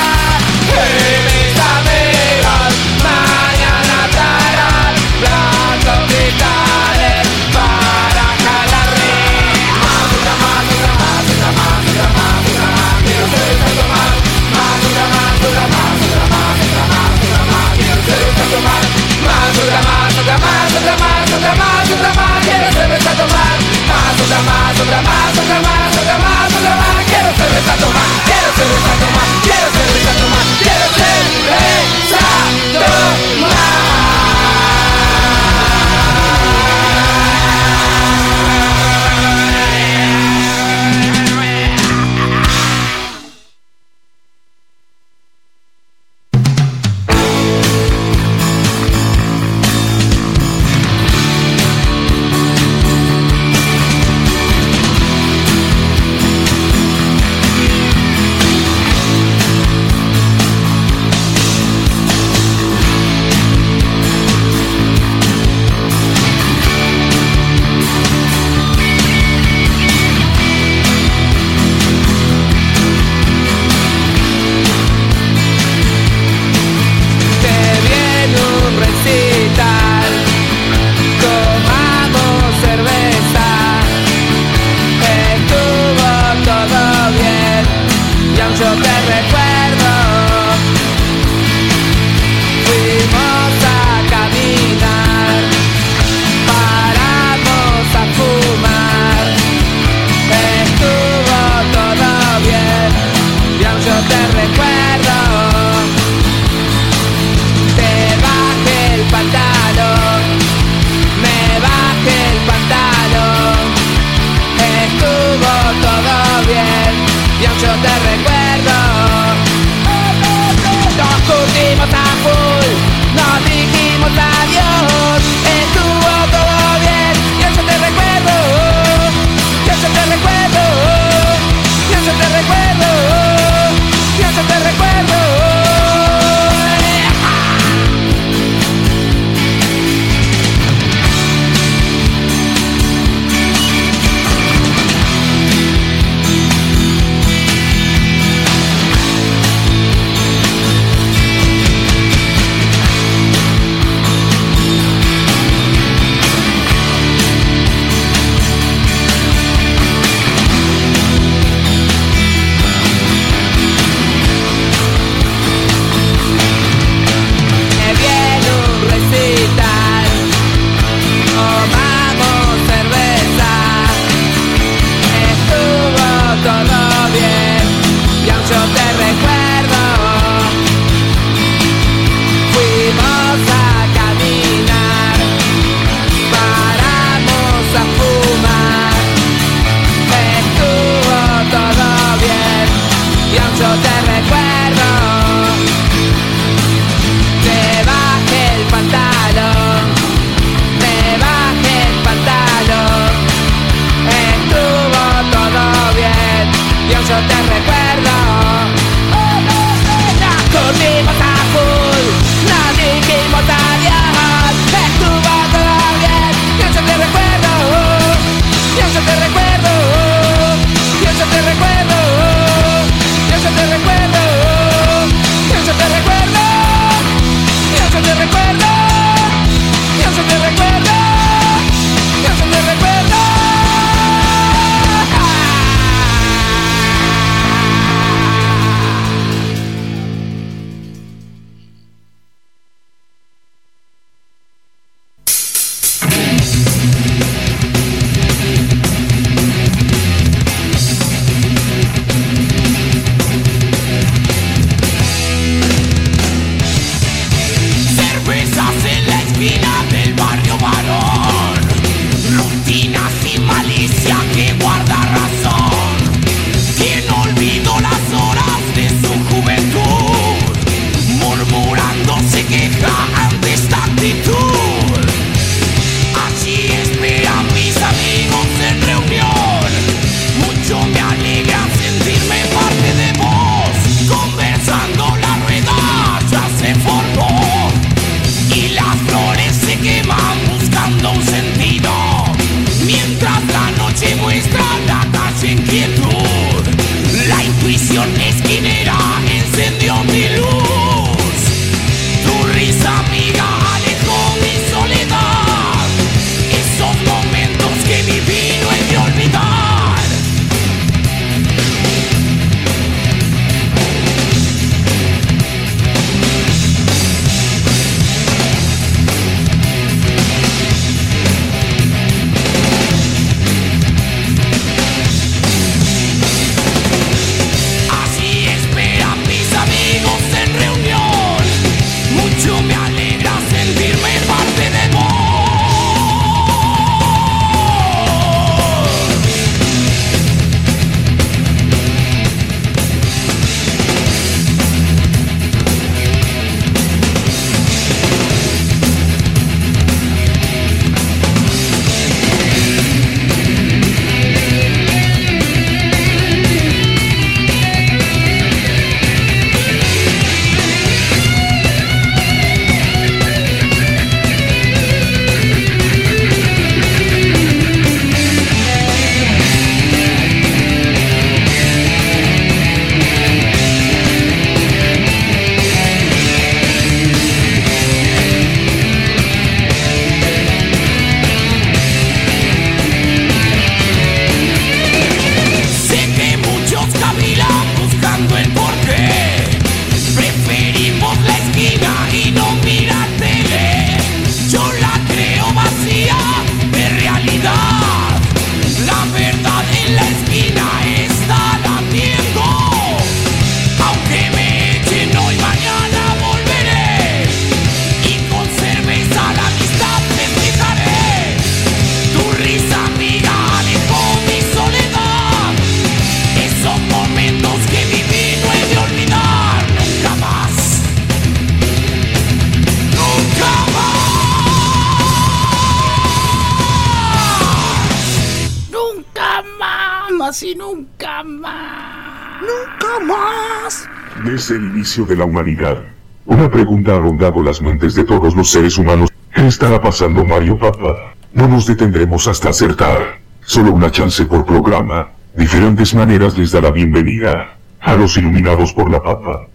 más y nunca más. Nunca más. Desde el inicio de la humanidad, una pregunta ha rondado las mentes de todos los seres humanos. ¿Qué estará pasando Mario Papa? No nos detendremos hasta acertar. Solo una chance por programa. Diferentes maneras les da la bienvenida a los iluminados por la papa.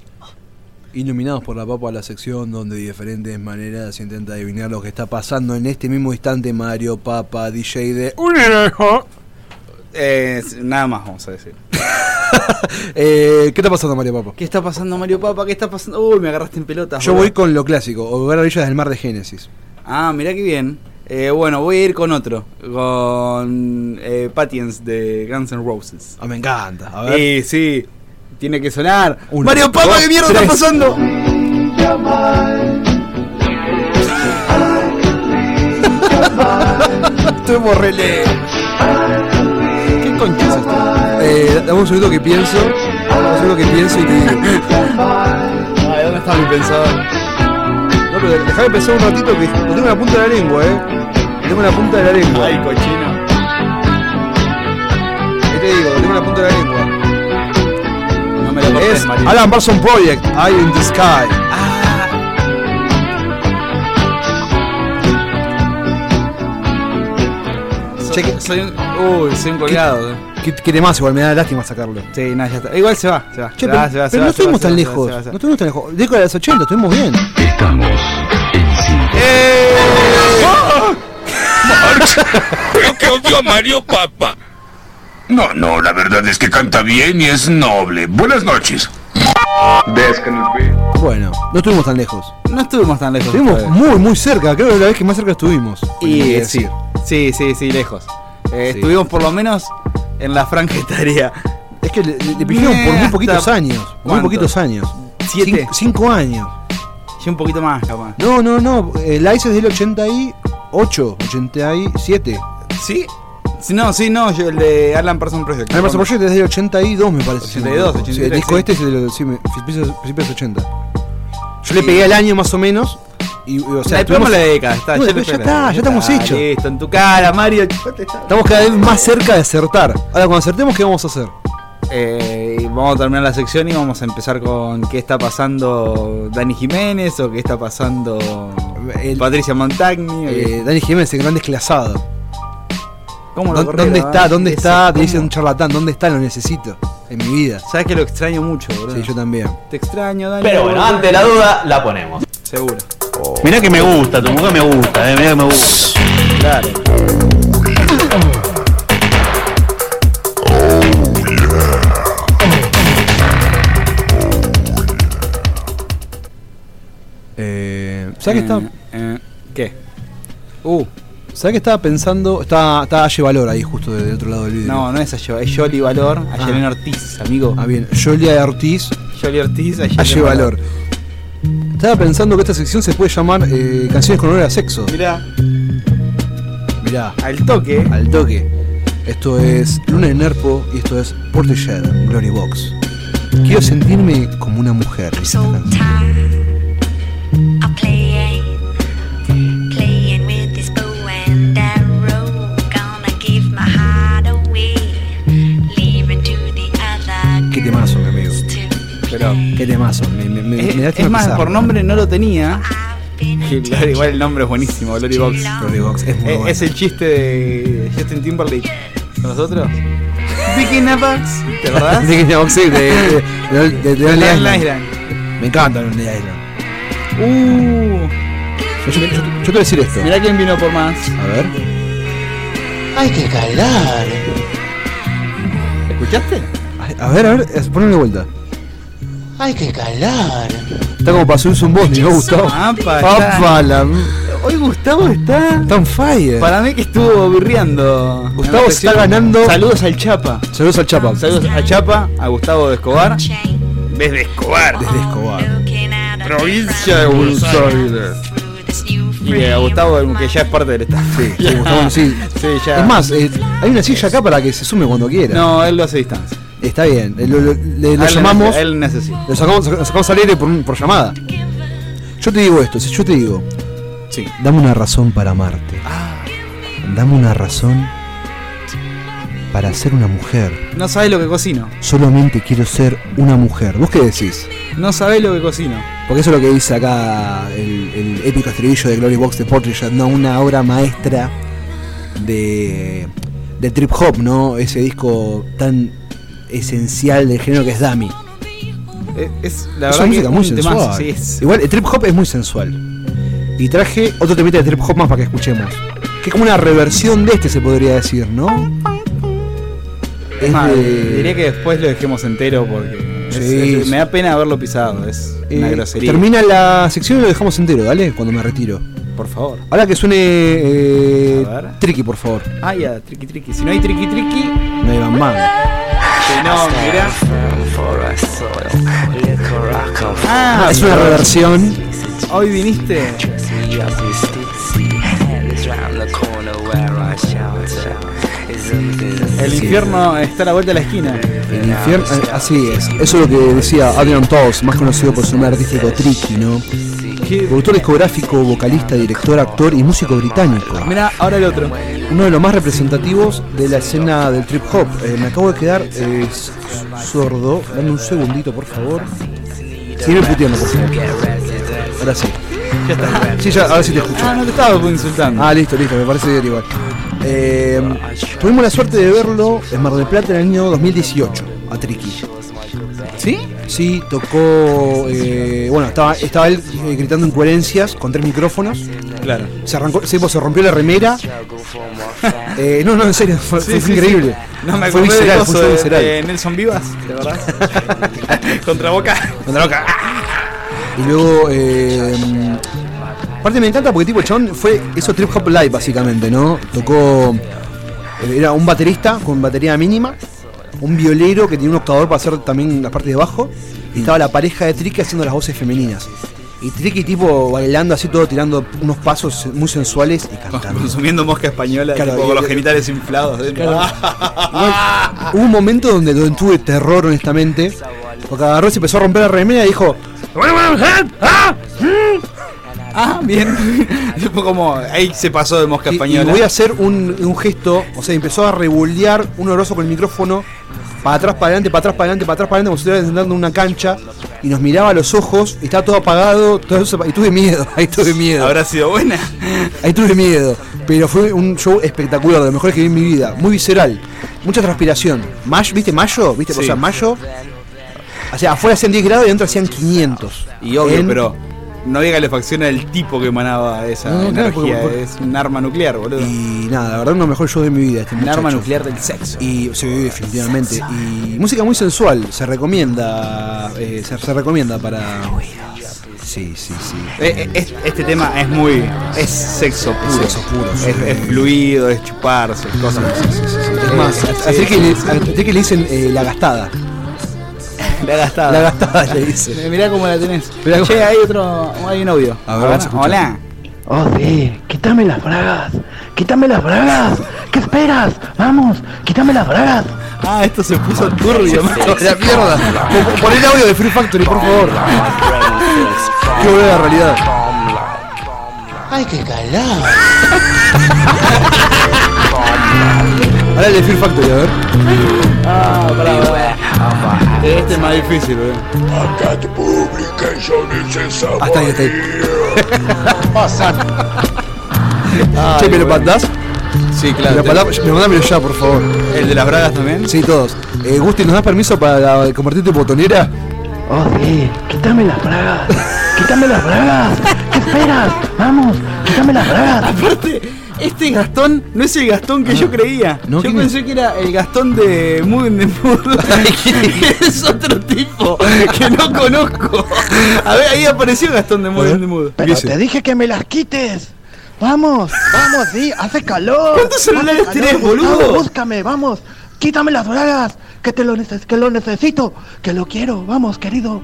Iluminados por la papa, la sección donde de diferentes maneras se intenta adivinar lo que está pasando en este mismo instante. Mario Papa, DJ de. Eh, nada más vamos a decir. *laughs* Eh, ¿Qué está pasando, Mario Papa? ¿Qué está pasando, Mario Papa? ¿Qué está pasando? Uy, me agarraste en pelota. Yo voy con lo clásico, Hogar a orillas del mar de Génesis. Ah, mirá qué bien. Eh, bueno, voy a ir con otro. Con eh, Patience de Guns N' Roses. Ah, me encanta. A ver. Sí, sí. Tiene que sonar. Uno, Mario Papa, ¿qué mierda tres. está pasando? *laughs* Estoy rele. Eh, dame un segundo que pienso. Dame un segundo que pienso y te digo. *laughs* Ay, ¿dónde está mi pensador? No, pero déjame pensar un ratito que lo tengo en la punta de la lengua, eh. Lo tengo en la punta de la lengua. Ay, cochino. ¿Qué te digo? Lo tengo en la punta de la lengua. No me lo cortes, Es. Alan Parsons Project, Eye in the Sky. Soy, soy un, uy, soy un colgado. ¿Qué, qué temas igual me da lástima sacarlo. Sí, no, ya está. Igual se va, se va. Che, se pero, va, se va, se pero no estuvimos se tan va, se lejos. va, se va. No estuvimos tan lejos. Década de los 80, estuvimos bien. Creo que odio a Mario Papa. No, no, la verdad es que canta bien y es noble. Buenas noches. En. Bueno, no estuvimos tan lejos. No estuvimos tan lejos. Estuvimos muy, muy cerca. Creo que la vez que más cerca estuvimos. Y sí, decir. sí, sí, sí, lejos. Eh, Sí. Estuvimos por lo menos en la franja etaria. Es que le, le- pidieron por muy poquitos años. Muy ¿Cuánto? poquitos años. ¿Siete? Cin- cinco años. Y un poquito más, capaz. No, no, no. El ICE es del 88, 87. ¿Sí? Sí, no, sí, no, yo el de Alan Parsons Project. Alan Parsons Project es del 82, me parece. 82, Sí, el 83, disco sí. este es del sí, principios principios de los 80. Yo le pegué el año más o menos. Y, y, o sea, pegamos tuvimos- la década, está, No, ya, ya está, ya estamos hechos. Listo, en tu cara, Mario. Estamos cada vez más cerca de acertar. Ahora, cuando acertemos, ¿qué vamos a hacer? Eh, vamos a terminar la sección y vamos a empezar con qué está pasando Dani Jiménez o qué está pasando Patricia Montagni. Eh, Dani Jiménez, el gran desclasado. ¿Cómo lo ¿Dó- corrieron, ¿Dónde eh? está? ¿Dónde Ese, está? Te dice un charlatán. ¿Dónde está? Lo necesito en mi vida. Sabes que lo extraño mucho, bro. Sí, yo también. Te extraño, Dani. Pero bueno, ante la duda, la ponemos. Seguro. Mirá que me gusta, tu mujer me gusta, eh, mirá que me gusta. Claro. Eh, ¿Sabes qué está? Eh, ¿Qué? Uh, ¿Sabes qué estaba pensando? Está, está Aye Valor ahí, justo del otro lado del video. no, no es Ayo, es Yoli Valor, Ayelena Ortiz, amigo. Ah, bien. Jolia Ortiz, Yoli Ortiz, Aye Valor. Estaba pensando que esta sección se puede llamar eh, Canciones con olor a sexo. Mirá, Mirá, al toque. al toque. Esto es Luna de Nerpo y esto es Portishead, Glory Box. Quiero sentirme como una mujer. Qué temazo, mi amigo. Pero Qué temazo. Me, es, me da es lástima más, por nombre no lo tenía. Igual el nombre es buenísimo, Glory Box. Glory Box es muy Eh, bueno. Es el chiste de Justin Timberlake con nosotros. Bikini Box, ¿te acordás? De que Box, sí, de, de, de, de, Lonely Island. Island. Me encanta Lonely Island. Uh, Yo, yo- yo- yo te voy a decir esto. mirá quién vino por más. A ver. Hay que calar. ¿Escuchaste? A ver, a ver, ponle de vuelta. Hay que calar. Está como para subirse un bondi, ¿no, Gustavo? Apa, Apa, la- Hoy Gustavo está. Está on fire. Para mí que estuvo birreando. Gustavo está ganando- Saludos al Chapa. Saludos al Chapa. Saludos a Chapa, a Gustavo de Escobar. Desde Escobar. Desde Escobar. Provincia de Buenos Aires. Y a Gustavo, que ya es parte del staff. Sí, sí, Gustavo, sí. Sí, ya. Es más, eh, hay una silla acá para que se sume cuando quiera. No, él lo hace a distancia. Está bien. Lo, lo- le, lo llamamos. Él necesita. Lo sacamos, sacamos al aire por, por llamada. Yo te digo esto, si yo te digo, Sí. dame una razón para amarte. Dame una razón para ser una mujer. No sabes lo que cocino. Solamente quiero ser una mujer. ¿Vos qué decís? No sabés lo que cocino. Porque eso es lo que dice acá el, el épico estribillo de Glory Box de Portishead, ¿no? Una obra maestra de, del trip hop, ¿no? Ese disco tan esencial del género que es Dummy. Eh, Es, la es una música es muy sensual. sí, es- Igual el trip hop es muy sensual. Y traje otro temita de trip hop más para que escuchemos. Que es como una reversión de este, se podría decir, ¿no? Es más, de- diría que después lo dejemos entero porque Sí, es- me da pena haberlo pisado. Es una Eh, grosería. termina la sección y lo dejamos entero, ¿dale? Cuando me retiro. Por favor. Ahora que suene eh. Tricky, por favor. Ah, ya, triqui triqui. Si no hay triqui triqui, No hay si no, mirá. Ah, es una reversión. Hoy viniste. El infierno está a la vuelta de la esquina. El infierno, eh, así es. Eso es lo que decía Adrian Toss, más conocido por su nombre artístico Tricky, ¿no? Productor discográfico, vocalista, director, actor y músico británico. Mirá, ahora el otro. Uno de los más representativos de la escena del trip hop. Eh, me acabo de quedar eh, sordo. Dame un segundito, por favor. Sigue puteando, por favor. Ahora sí. Ya está. Sí, ya, ahora sí te escucho. Ah, no te estaba insultando. Ah, listo, listo, me parece bien igual. Eh, tuvimos la suerte de verlo en Mar del Plata en el año 2018, a Tricky. ¿Sí? Sí, tocó. eh, bueno, estaba, estaba él eh, gritando incoherencias con tres micrófonos. Claro. Se arrancó, se, se rompió la remera. *laughs* Eh, no, no, en serio, fue, Sí, fue sí, increíble. sí. No me fue visceral, fue de, visceral. de Nelson Vivas, ¿de verdad? *laughs* Contra Boca. Contra Boca. Y luego. Eh, aparte me encanta porque tipo el chabón fue eso trip hop live básicamente, ¿no? Tocó. eh, Era un baterista con batería mínima, un violero que tenía un octavador para hacer también las partes de bajo, y estaba la pareja de Tricky haciendo las voces femeninas. Y Tricky tipo bailando así todo, tirando unos pasos muy sensuales y cantando. *laughs* Consumiendo mosca española, Claro, tipo, y- con los genitales inflados. dentro. Claro. *laughs* Hubo un momento donde, donde tuve terror honestamente, porque agarró y se empezó a romper la remera y dijo, Ah, *laughs* bien. *laughs* Fue como, ahí se pasó de mosca Y, y española. voy a hacer un, un gesto, o sea, empezó a revoldear un oroso con el micrófono, para atrás, para adelante, para atrás, para adelante, para atrás, para adelante, como si estuviera sentando en una cancha, y nos miraba a los ojos, y estaba todo apagado, todo eso, y tuve miedo, *laughs* ahí tuve miedo. ¿Habrá sido buena? Ahí tuve miedo, pero fue un show espectacular, de los mejores que vi en mi vida, muy visceral, mucha transpiración. Mayo, ¿Viste Mayo? ¿Viste? O Sí. sea, Mayo, o sea, afuera hacían 10 grados y adentro hacían 500. Y obvio, En- pero no había calefacción del tipo que emanaba esa No, claro, energía. porque- porque- Es un arma nuclear, boludo. Y nada, la verdad, uno de los mejores shows de mi vida. Este un arma nuclear del sexo. Y sí, definitivamente. Y música muy sensual, se recomienda. eh, se, se recomienda para. Sí, sí, sí. Eh, eh, es- este tema es muy. Es sexo puro. Sexo puro, Es, sí. es fluido, es chuparse, es cosas así. Es más, a- a sí, Tricky sí, le, sí. a Tricky le dicen eh, la gastada. La gastada. La gastada le dicen. Eh, Mirá cómo la tenés. Mirá cómo- Che, hay otro. Hay un audio. A ver, vamos a escuchar. hola. Oh, sí, quítame las bragas, quítame las bragas. ¿Qué esperas? Vamos, quítame las bragas. Ah, esto se puso turbio, macho. La mierda. Pon- Pon el audio de Free Factory, por favor. Qué buena la realidad. Ay, qué calado. *laughs* Ahora el de Fear Factory, a ver. Ah, pará. Este es más difícil, boludo. Esa Hasta ahí, hasta ahí. *laughs* Pasa. che, ¿me lo mandás? Sí, mandás- me mandámelo ya, por favor. ¿El de las bragas también? Sí, todos. Eh, Gusti, ¿nos das permiso para compartir tu botonera? Oh, sí, quítame las bragas, quítame las bragas. ¿Qué esperas? Vamos, quítame las bragas. *laughs* Aparte, este Gastón no es el Gastón que yo creía. ¿No? yo ¿Quién pensé que era el Gastón de Mood in the Mood. es otro tipo que no conozco. A ver, ahí apareció Gastón de Mood in the Mood. Pero te dije que me las quites. Vamos, vamos, sí, hace calor. ¿Cuántos celulares Gustavo, boludo? Búscame, vamos. Quítame las bragas, que te lo, neces- que lo necesito, que lo quiero. Vamos, querido.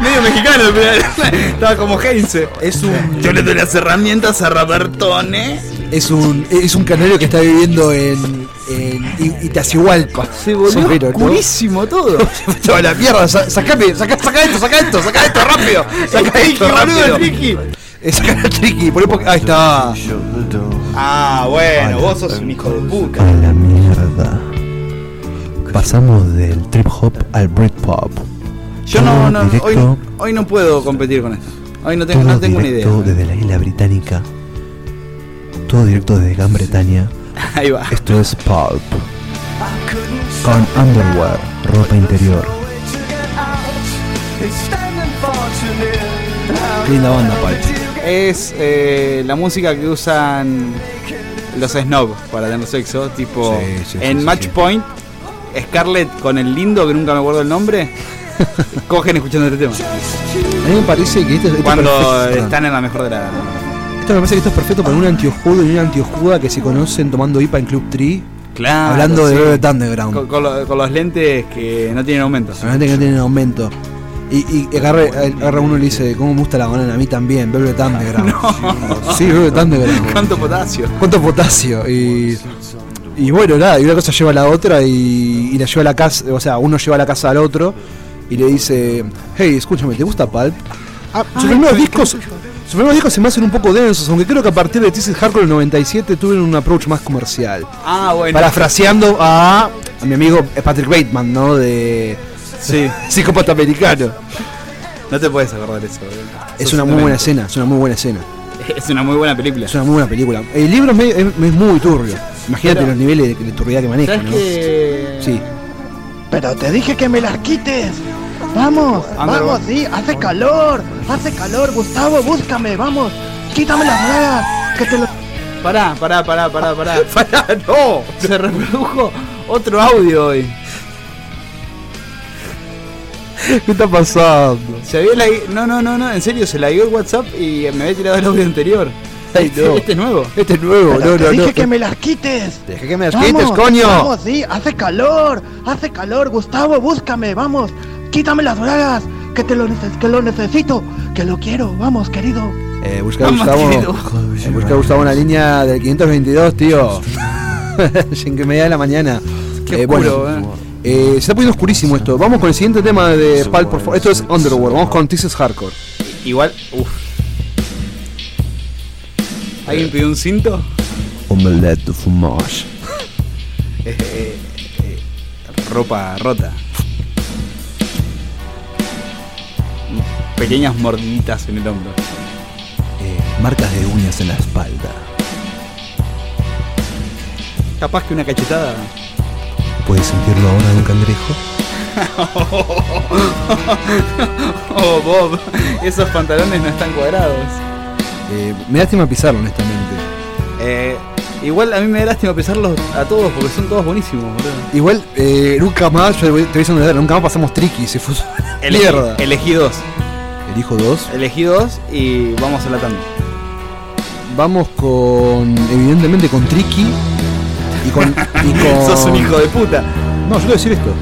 Medio mexicano, pero *laughs* estaba como Heinze. Es un. Yo le doy las herramientas a Robertone. Es un, es un canario que está viviendo en, en Itacihualpa. Se volvió Sombrero, ¿no? oscurísimo todo. *laughs* Chaval, la mierda, sa- sacame, saca, saca esto, saca esto, saca esto rápido. Saca esto rápido. Ricky. Es sacar a Tricky. Por ahí- ahí está. Ah, bueno, vos sos un hijo de puta. A la mierda. Pasamos del trip hop al Britpop. Yo no, no, hoy, hoy no puedo competir con esto. Hoy no tengo, no tengo una idea. directo desde la isla británica. Todo directo desde Gran Bretaña. *laughs* Ahí va. Esto es Pulp. Con underwear, ropa interior. Linda banda, Pal. Es eh, la música que usan los snobs para tener sexo. Tipo, Sí, sí, en sí, Match. Point, Scarlett con el lindo, que nunca me acuerdo el nombre, *laughs* cogen escuchando este tema. A mí me parece que esto, esto es Cuando están en la mejor de la. Esto me parece que esto es perfecto para un antiojudo y una antiojuda que se conocen tomando IPA en Club Tree. Claro. Hablando de. Velvet Underground. Con, con lo- con los lentes que no tienen aumento. Solamente que no tienen aumento. Y, y agarra, agarra uno y le dice, ¿cómo me gusta la banana? A mí también, Velvet *laughs* Underground. Sí, Velvet Underground. ¿Cuánto potasio? ¿Cuánto potasio? Y, y bueno, nada, y una cosa lleva a la otra y, y la lleva a la casa, o sea, uno lleva a la casa al otro y le dice, hey, escúchame, ¿te gusta Pulp? Ah, sus primeros discos, sus primeros discos se me hacen un poco densos, aunque creo que a partir de This Hardcore del 97 tuvieron un approach más comercial. Ah, bueno. Parafraseando a, a mi amigo Patrick Bateman, ¿no? De Sí. *laughs* Psicópata Americano. No te puedes acordar eso. boludo. Es Sos una un muy buena escena, es una muy buena escena. *laughs* Es una muy buena película. Es una muy buena película. El libro es, medio- es- es muy turbio. Imagínate Pero- los niveles de, de turbiedad que maneja, ¿Sabes ¿no? Sí. Pero te dije que me las quites. Vamos, vamos, va. sí, hace calor, hace calor, Gustavo, búscame, vamos, quítame las bragas, que te lo... Pará, pará, pará, pará, *laughs* pará. pará, no. Se reprodujo otro audio hoy. ¿Qué está pasando? Se había la... No, no, no, no, en serio, se la dio el WhatsApp y me había tirado el audio anterior. Ay, este, no. este es nuevo. Este es nuevo, Pero no, te no, dije no. que me las quites. Deja que me las Vamos, quites, coño. Vamos, sí, hace calor, hace calor, Gustavo, búscame, vamos, quítame las bragas, que te lo, neces- que lo necesito, que lo quiero, vamos, querido. Eh, busca a Vamos, Gustavo. querido. eh, busca a Gustavo en la línea del 522, tío. *laughs* en que media de la mañana. Qué Eh, oscuro, bueno, eh, se está poniendo oscurísimo esto. Vamos con el siguiente tema de Pal, por favor. Esto es Underworld. Vamos con This is Hardcore. Igual, uff. ¿Alguien pidió un cinto? Omelette de. *laughs* Eh, eh, eh, ropa rota. Pequeñas mordiditas en el hombro. Eh, marcas de uñas en la espalda. Capaz que una cachetada. ¿Puedes sentirlo ahora de un cangrejo? *laughs* oh, Bob, esos pantalones no están cuadrados. Eh, me da lástima pisarlo, honestamente. Eh, igual a mí me da lástima pesarlos a todos porque son todos buenísimos, boludo. Igual, eh, nunca más, yo te voy a decir una verdad, nunca más pasamos tricky. Se fue. Mierda. elegí dos. Elijo dos. Elegí dos y vamos a la tanda. Vamos con. Evidentemente con Tricky. Y con. Y *laughs* con... Sos un hijo de puta. No, yo te voy a decir esto.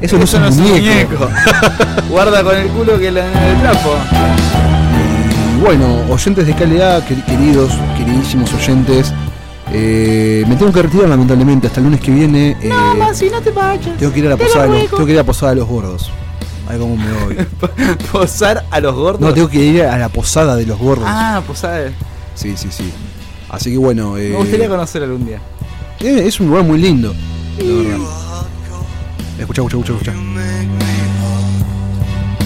Eso no es un no es un muñeco. muñeco. *laughs* Guarda con el culo que la en el trapo. Y bueno, oyentes de calidad, quer- queridos, queridísimos oyentes, eh, me tengo que retirar lamentablemente hasta el lunes que viene. eh, si no te vayas. tengo que ir a la Te lo posada de los, tengo que ir a la posada de los gordos. Ay, cómo me voy. *laughs* Posar a los gordos. No, tengo que ir a la posada de los gordos. Ah, posar. Sí, sí, sí. Así que bueno, eh, Me gustaría conocer algún día. eh, es un lugar muy lindo. La verdad. Escucha, escucha, escucha, escucha.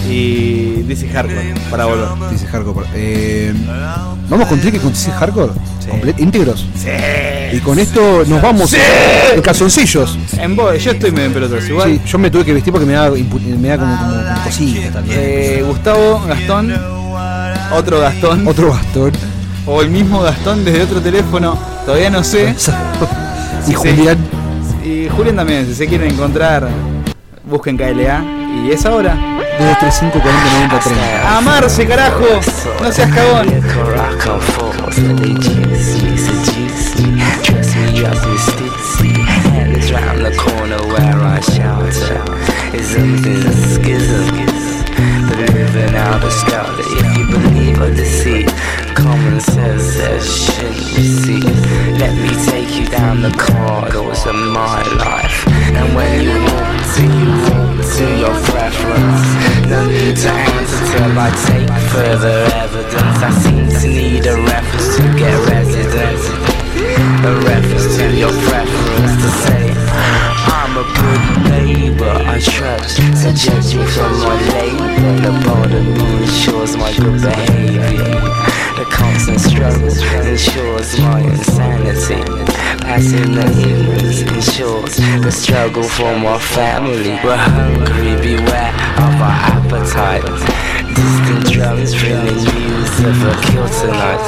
Y dice hardcore para volver. Dice hardcore. Eh, Vamos con Tricky con Dice Hardcore. Comple- íntegros. Sí. Y con esto nos vamos Sí. en calzoncillos. En bo- yo estoy medio en pelotas igual. Sí, yo me tuve que vestir porque me da, me da como, como, como cosita también. Eh, Gustavo, Gastón, otro Gastón. Otro bastón. O el mismo Gastón desde otro teléfono. Todavía no sé. *laughs* y Sí. Julián. Y Julián también, si se quieren encontrar, busquen KLA. Y es ahora. 235 40 90 30. Amarse, carajo. No seas cagón. round the corner where I shelter Isms schisms Believing out of scout If you believe or deceit Common sense says shouldn't receive Let me take you down the corridors of my life And when you walk to you walk to your preference. No need to answer till I take further evidence. I seem to need a reference to get residence. A reference to your preference to say I'm a good neighbor, I trust So judge me from my labor. The border moon ensures my good behavior. The constant struggle ensures my insanity. Passing the ignorance ensures the struggle for my family. We're hungry, beware of our appetite. Distant drums bringing news of a kill tonight.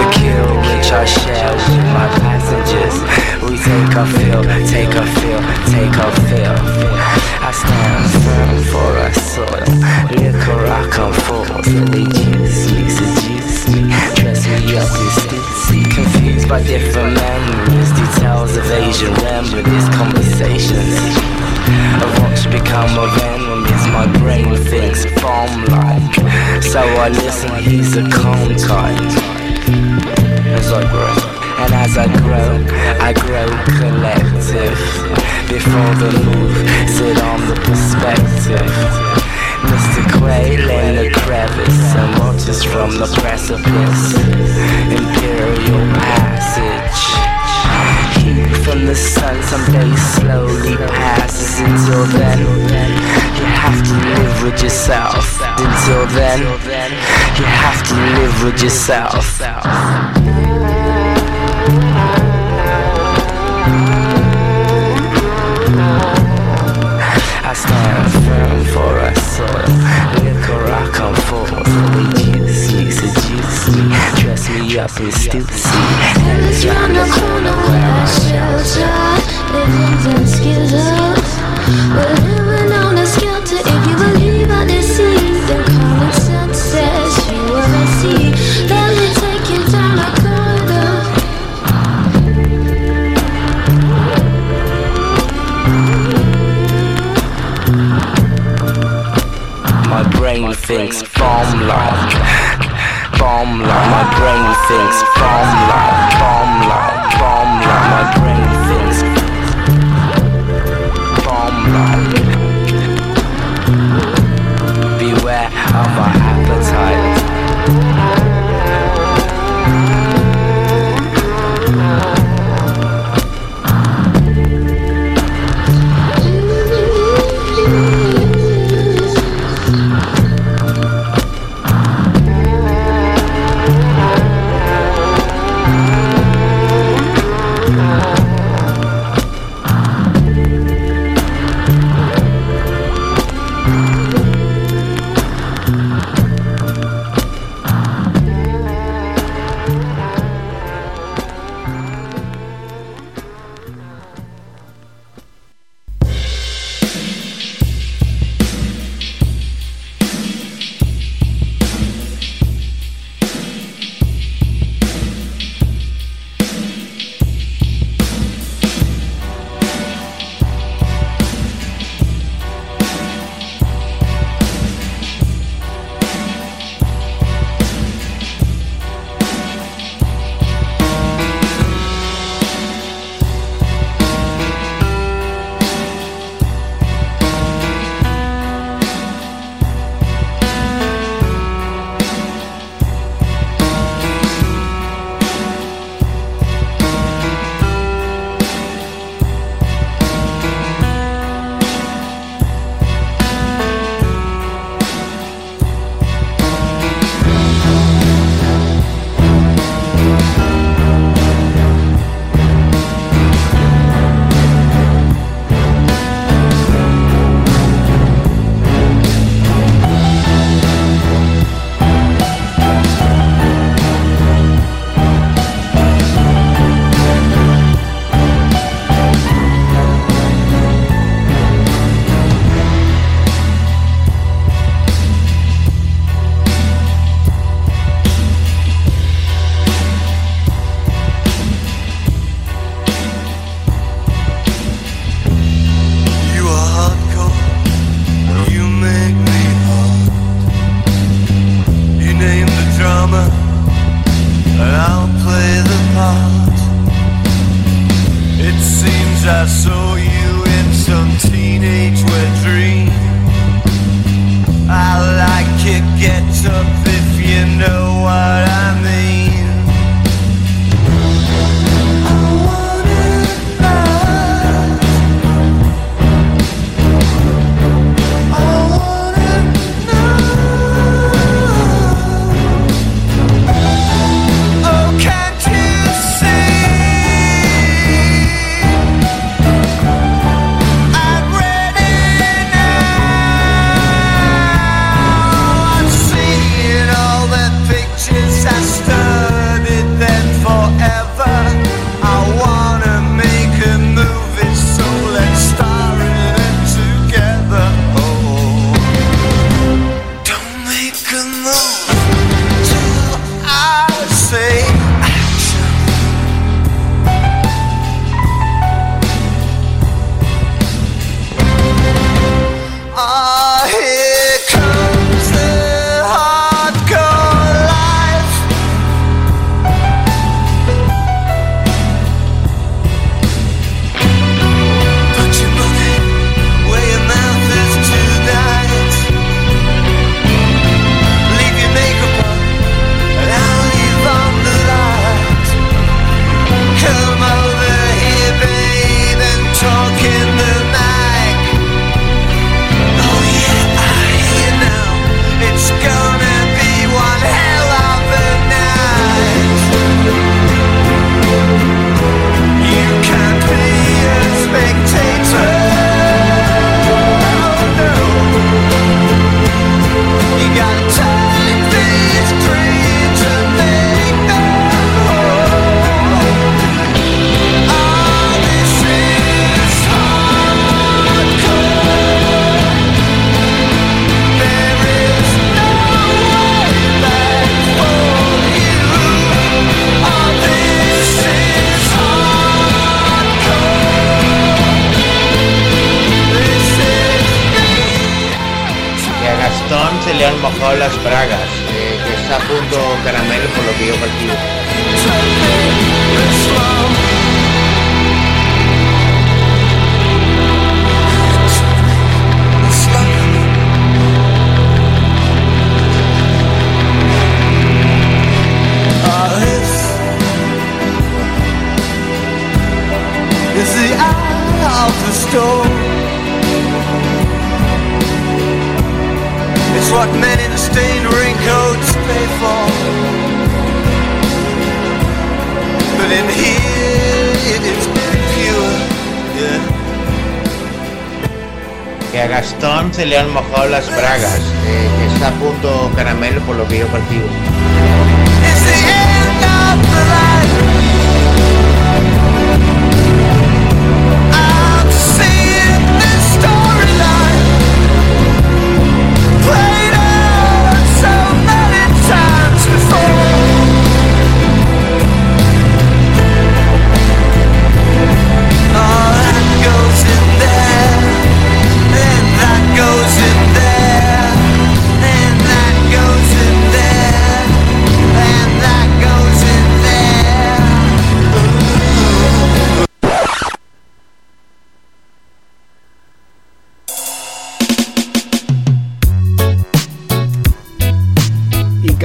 The kill which I share with my passengers. We take a feel, take a feel, take our feel. I stand firm for our soil. Liquor I come forth. They juice me, seduce me, dress me up in stitsy. Confused by different memories, details of Asian remedies, conversations of what's become a of enemies. My brain thinks bomb like, so I listen. He's a calm kind as I grow. And as I grow, I grow collective. Before the move, sit on the perspective. Mr. Quail in the crevice and watches from the precipice. Imperial passage. Heat from the sun someday slowly passes. Until then, you have to live with yourself. Until then, you have to live with yourself. Stand firm for soil. Liquor I come forth. They juice me, seduce me, dress me up the corner I shelter.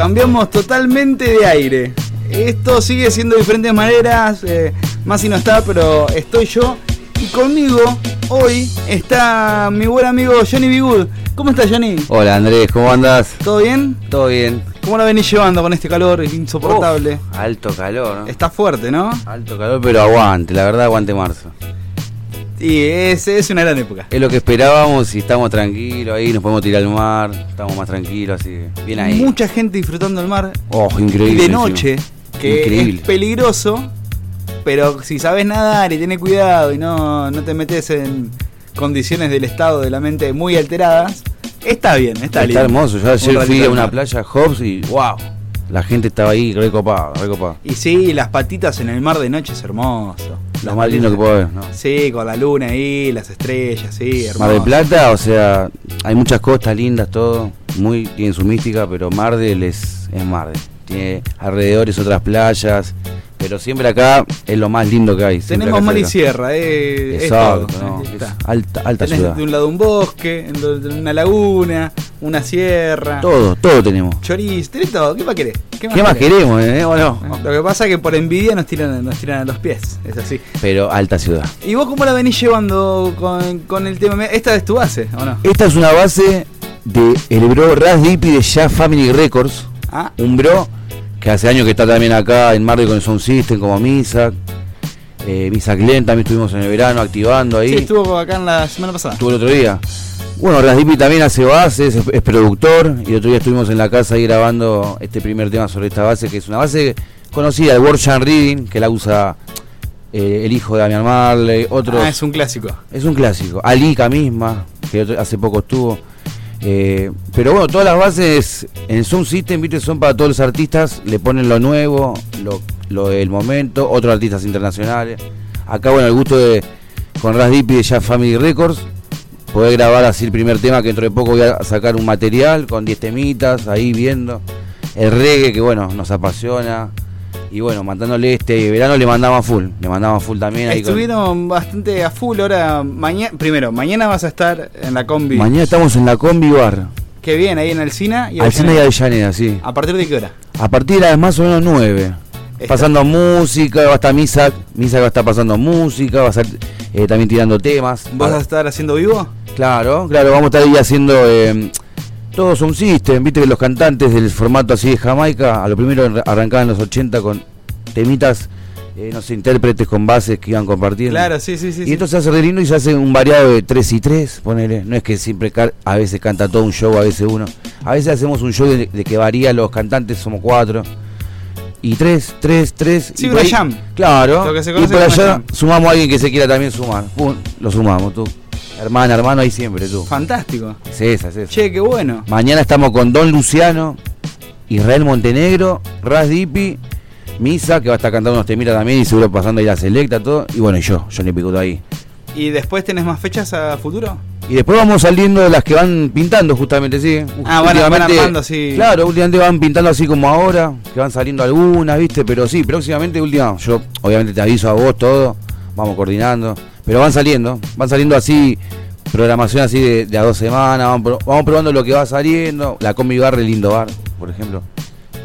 Cambiamos totalmente de aire. Esto sigue siendo de diferentes maneras. Eh, Masi no está, pero estoy yo. Y conmigo hoy está mi buen amigo Johnny Bigud. ¿Cómo estás, Johnny? Hola Andrés, ¿cómo andas? ¿Todo bien? Todo bien. ¿Cómo la venís llevando con este calor insoportable? Alto calor, ¿no? Está fuerte, ¿no? Alto calor, pero aguante, la verdad aguante marzo. Y es, es una gran época. Es lo que esperábamos y estamos tranquilos ahí, nos podemos tirar al mar, estamos más tranquilos, así que bien ahí. Mucha gente disfrutando del mar. Oh, increíble. Y de encima. noche, que Increíble. es peligroso, pero si sabes nadar y tenés cuidado y no, no te metes en condiciones del estado de la mente muy alteradas, está bien, está, Está, lindo. hermoso. Yo ayer fui a una playa Hobbs y wow, la gente estaba ahí recopada, recopada. Y sí, las patitas en el mar de noche es hermoso. Lo más lindo que puedo ver, ¿no? Sí, con la luna ahí, las estrellas, sí, hermoso. Mar del Plata, o sea, hay muchas costas lindas, todo, muy tiene su mística, pero Mar del es, es Mar del. Tiene alrededores otras playas, Pero siempre acá es lo más lindo que hay. Tenemos mar y sierra, eh, es Exacto, no, es está. alta, alta Tenés ciudad. de un lado un bosque, una laguna, una sierra. Todo, todo tenemos. Chorizo, tenés todo. ¿Qué más querés? ¿Qué más queremos, eh? ¿O no? Lo que pasa es que por envidia nos tiran, nos tiran a los pies, es así. Pero alta ciudad. ¿Y vos cómo la venís llevando con, con el tema? Esta es tu base, ¿o no? Esta es una base de el bro Raz Dippy de Ya Family Records. Ah. Un bro que hace años que está también acá en Marley con el Sound System, como Misa. Eh, Misa Glenn también estuvimos en el verano activando ahí. Sí, estuvo acá en la semana pasada. Estuvo el otro día. Bueno, Rasdipi también hace bases, es, es productor y el otro día estuvimos en la casa ahí grabando este primer tema sobre esta base, que es una base conocida, el World Reading, que la usa eh, el hijo de Damian Marley, otros. Ah, es un clásico. Es un clásico. Alika misma, que otro- hace poco estuvo. Eh, pero bueno, todas las bases en Sound System, viste, son para todos los artistas, le ponen lo nuevo, lo, lo del momento, otros artistas internacionales. Acá, bueno, el gusto de con Ras Dipi de Ya Family Records, poder grabar así el primer tema, que dentro de poco voy a sacar un material con 10 temitas, ahí viendo. El reggae, que bueno, nos apasiona. Y bueno, mandándole este verano le mandamos a full, le mandamos a full también. ahí con- Estuvieron bastante a full ahora. Mañana, primero, mañana vas a estar en la combi. Mañana estamos en la Combi Bar. Que bien, ahí en Alcina y Alcina y Avellaneda. Sí. ¿A partir de qué hora? A partir de las más o menos 9. Está. Pasando música, va a estar Misa, Misa va a estar pasando música, va a estar eh, también tirando temas. ¿Vas a estar haciendo vivo? Claro, claro, vamos a estar ahí haciendo eh, todos un system, viste que los cantantes del formato así de Jamaica, a lo primero arran- arrancaban en los 80 con temitas, eh, no sé, intérpretes con bases que iban compartiendo. Claro, sí, sí, sí. Y esto se hace lindo y se hace un variado de 3 y 3, ponele. No es que siempre a veces canta todo un show, a veces uno. A veces hacemos un show de, de que varía los cantantes, somos cuatro. Y tres, tres, tres. Sí, y una jam. Claro. Lo que se y por allá jam. sumamos a alguien que se quiera también sumar. Pum, lo sumamos, tú. Hermana, hermano, ahí siempre, tú. Fantástico. Es esa, es esa. Che, qué bueno. Mañana estamos con Don Luciano, Israel Montenegro, Raz Dipi, Misa, que va a estar cantando unos temitas también y seguro pasando ahí la selecta, todo. Y bueno, y yo, Johnny Picuto ahí. ¿Y después tenés más fechas a futuro? Y después vamos saliendo de las que van pintando justamente, sí. Ah, van- van armando así. Claro, últimamente van pintando así como ahora, que van saliendo algunas, ¿viste? Pero sí, próximamente, última, yo obviamente te aviso a vos todo, vamos coordinando, pero van saliendo, van saliendo así, programación así de, de a dos semanas, vamos, pro- vamos probando lo que va saliendo, la Combi Bar, el lindo bar, por ejemplo,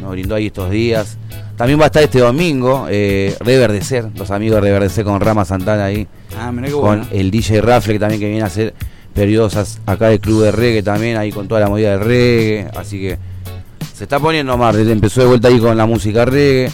nos brindó ahí estos días. También va a estar este domingo, eh, Reverdecer, los amigos de Reverdecer con Rama Santana ahí Ah, mirá qué con el DJ Raffle que también que viene a hacer periodos acá del club de reggae también, ahí con toda la movida del reggae, así que se está poniendo más, empezó de vuelta ahí con la música reggae,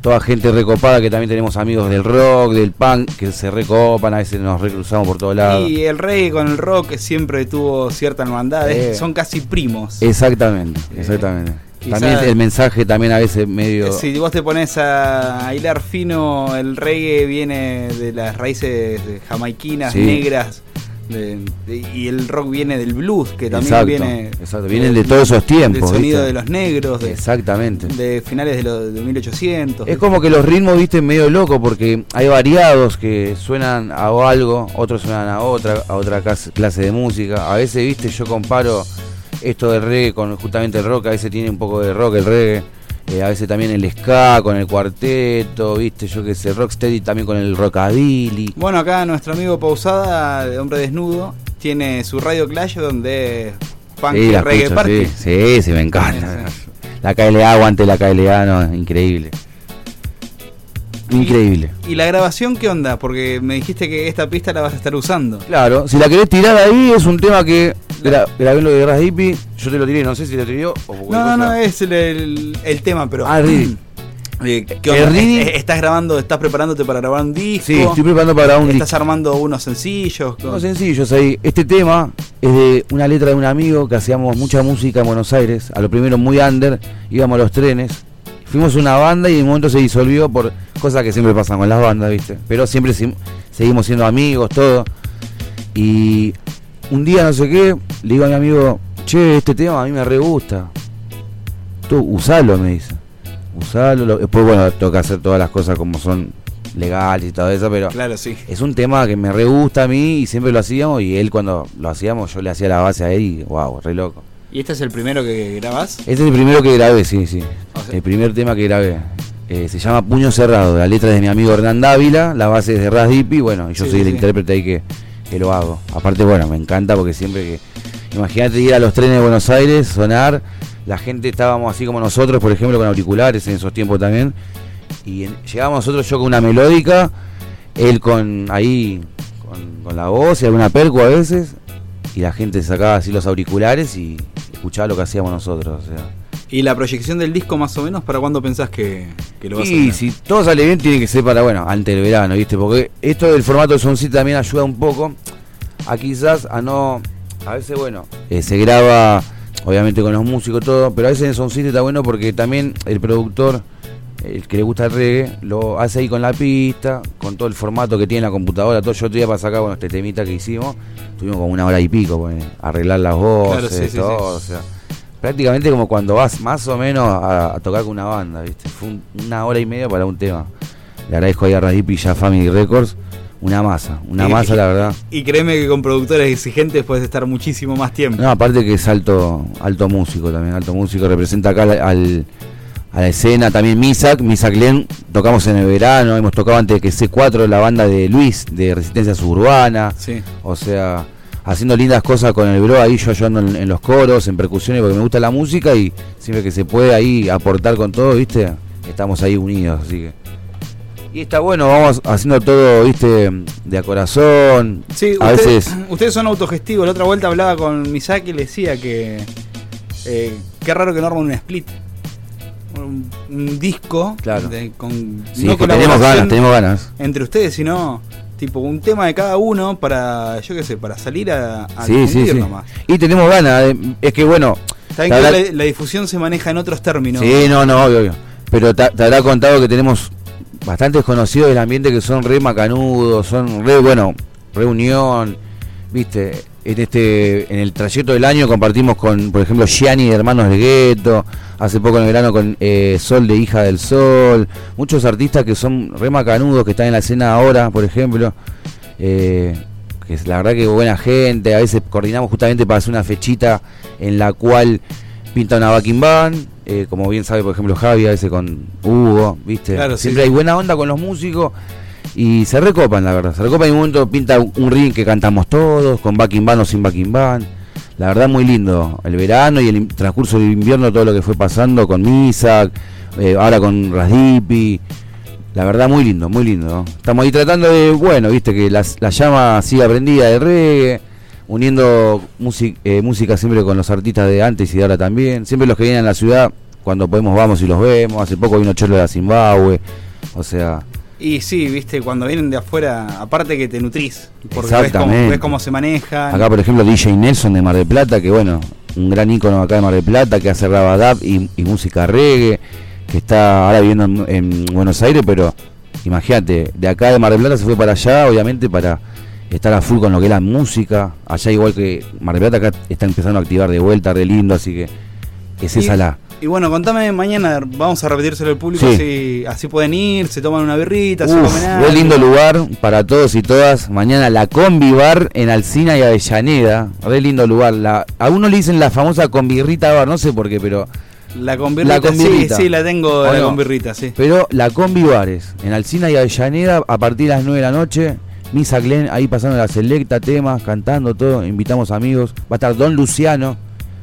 toda gente recopada que también tenemos amigos del rock, del punk, que se recopan, a veces nos recruzamos por todos lados. Y el reggae con el rock siempre tuvo cierta hermandad, Eh. son casi primos. Exactamente, exactamente. quizá- También el mensaje también a veces medio... Si vos te pones a hilar fino, el reggae viene de las raíces jamaiquinas, Sí. negras, de- de- y el rock viene del blues, que también Exacto, viene... exacto, vienen de todos esos tiempos, Del sonido ¿viste? de los negros, de, Exactamente. de finales de, los de 1800. Es como que los ritmos, viste, medio loco, porque hay variados que suenan a algo, otros suenan a otra, a otra clase de música. A veces, viste, yo comparo esto del reggae con justamente el rock, a veces tiene un poco de rock el reggae, eh, a veces también el ska con el cuarteto, viste, yo qué sé, rocksteady también con el rockabilly. Bueno, acá nuestro amigo Pausada, de Hombre Desnudo, tiene su Radio Clash donde punk Sí, y la reggae escucho, party. sí, sí, sí, me encanta. La KLA, aguante la KLA, no, increíble. Increíble. ¿Y la grabación qué onda? Porque me dijiste que esta pista la vas a estar usando. Claro, si la querés tirar ahí, es un tema que gra- grabé lo de Ras Dipi, yo te lo tiré, no sé si te tiré o No, no, no, es el, el- el tema, pero. Ah, Reading. *clears throat* Eh, ¿Qué Reading- ¿Est- ¿Estás grabando, estás preparándote para grabar un disco? Sí, estoy preparando para grabar un ¿Estás armando unos sencillos? No sencillos ahí. Este tema es de una letra de un amigo que hacíamos mucha música en Buenos Aires. A lo primero muy under, íbamos a los trenes. Fuimos una banda y en un momento se disolvió por cosas que siempre pasan con las bandas, ¿viste? Pero siempre seguimos siendo amigos, todo. Y un día no sé qué, le digo a mi amigo, che, este tema a mí me re gusta. Tú, usalo, me dice. Usalo. lo- Después, bueno, tengo que hacer todas las cosas como son legales y todo eso, pero Claro, sí. es un tema que me re gusta a mí y siempre lo hacíamos y él cuando lo hacíamos yo le hacía la base a él y wow, re loco. ¿Y este es el primero que grabás? Este es el primero que grabé, sí, sí. el primer tema que grabé. Eh, se llama Puño Cerrado. La letra es de mi amigo Hernán Dávila, la base es de Ras Dipi, bueno, y yo Sí, soy sí, el intérprete ahí que, que lo hago. Aparte, bueno, me encanta porque siempre que. Imagínate ir a los trenes de Buenos Aires, sonar, la gente estábamos así como nosotros, por ejemplo, con auriculares en esos tiempos también. Y llegábamos nosotros, yo con una melódica, él con ahí, con, con la voz y alguna perco a veces, y la gente sacaba así los auriculares y escuchaba lo que hacíamos nosotros. O sea. ¿Y la proyección del disco más o menos para cuándo pensás que, que lo vas a Y tener? si todo sale bien, tiene que ser para, bueno, antes del verano, ¿viste? Porque esto del formato de Soncito también ayuda un poco a quizás a no. A veces, bueno, eh, se graba, obviamente con los músicos, todo, pero a veces en Soncito está bueno porque también el productor, el que le gusta el reggae, lo hace ahí con la pista, con todo el formato que tiene la computadora, todo. Yo otro día para sacar, bueno, este temita que hicimos, tuvimos como una hora y pico, pues, arreglar las voces, Claro, sí, sí, todo, sí. o sea prácticamente como cuando vas más o menos a, a tocar con una banda, ¿viste? Fue un- una hora y media para un tema. Le agradezco ahí a Radipi y ya Family Records. Una masa, una Y- masa, la verdad. Y créeme que con productores exigentes puedes estar muchísimo más tiempo. No, aparte que es alto, alto músico también, alto músico, representa acá al, al- a la escena también Misak, Misak Len, tocamos en el verano, hemos tocado antes que C4, la banda de Luis, de Resistencia Suburbana, Sí. o sea, haciendo lindas cosas con el bro, ahí yo ayudando en, en los coros, en percusiones, porque me gusta la música y siempre que se puede ahí aportar con todo, viste, estamos ahí unidos, así que... Y está bueno, vamos haciendo todo, viste, de a corazón, Sí, a usted- veces... ustedes son autogestivos. La otra vuelta hablaba con Misaki y le decía que. eh, qué raro que no arman un split. Un, un disco. Claro. de- con, Sí, no es que tenemos ganas, tenemos ganas. Entre ustedes, sino. Tipo, un tema de cada uno para, yo qué sé, para salir a, a Sí, sí, difundir sí. nomás. Y tenemos ganas, eh, es que bueno... Saben que la difusión se maneja en otros términos. Sí, no, no, obvio, obvio. Pero te, te habrá contado que tenemos bastantes conocidos del ambiente que son re macanudos, son re, bueno, reunión, viste, en este, en el trayecto del año compartimos con, por ejemplo, Gianni de Hermanos de Gueto, hace poco en el verano con eh, Sol de Hija del Sol, muchos artistas que son re macanudos, que están en la escena ahora, por ejemplo, eh, que es la verdad que buena gente, a veces coordinamos justamente para hacer una fechita en la cual pinta una backing band, eh, como bien sabe por ejemplo Javi, a veces con Hugo, ¿viste? Claro, Siempre sí. hay buena onda con los músicos y se recopan, la verdad. Se recopan y en un momento pinta un ring que cantamos todos, con backing band o sin backing band. La verdad muy lindo, el verano y el transcurso del invierno, todo lo que fue pasando con Misak, eh, ahora con Rasdipi. La verdad muy lindo, muy lindo. Estamos ahí tratando de, bueno, viste, que las- la, llama siga prendida de reggae, uniendo musi- eh, música siempre con los artistas de antes y de ahora también. Siempre los que vienen a la ciudad, cuando podemos vamos y los vemos. Hace poco vino Cholo de Zimbabue. O sea, Y sí, viste, cuando vienen de afuera, aparte que te nutrís. Porque ves cómo, ves cómo se manejan. acá por ejemplo DJ Nelson de Mar del Plata, que bueno, un gran ícono acá de Mar del Plata, que hace rabadab y, y música reggae, que está ahora viviendo en, en Buenos Aires, pero imagínate, de acá de Mar del Plata se fue para allá, obviamente para estar a full con lo que es la música. Allá igual que Mar del Plata acá está empezando a activar de vuelta, re lindo, así que es Y- esa la... Y bueno, contame mañana, vamos a repetírselo al público, Sí. así, así pueden ir, se toman una birrita, se Uf, comen re algo. lindo lugar para todos y todas. Mañana la Combi Bar en Alcina y Avellaneda. Re lindo lugar. La, a uno le dicen la famosa Combirrita Bar, no sé por qué, pero. La convirrita, La convirrita. sí, sí, la tengo, ¿O la no? convirrita, sí. Pero la Combi Bares en Alcina y Avellaneda a partir de las 9 de la noche. Misa Glen ahí pasando la selecta, temas, cantando todo. Invitamos amigos. Va a estar Don Luciano.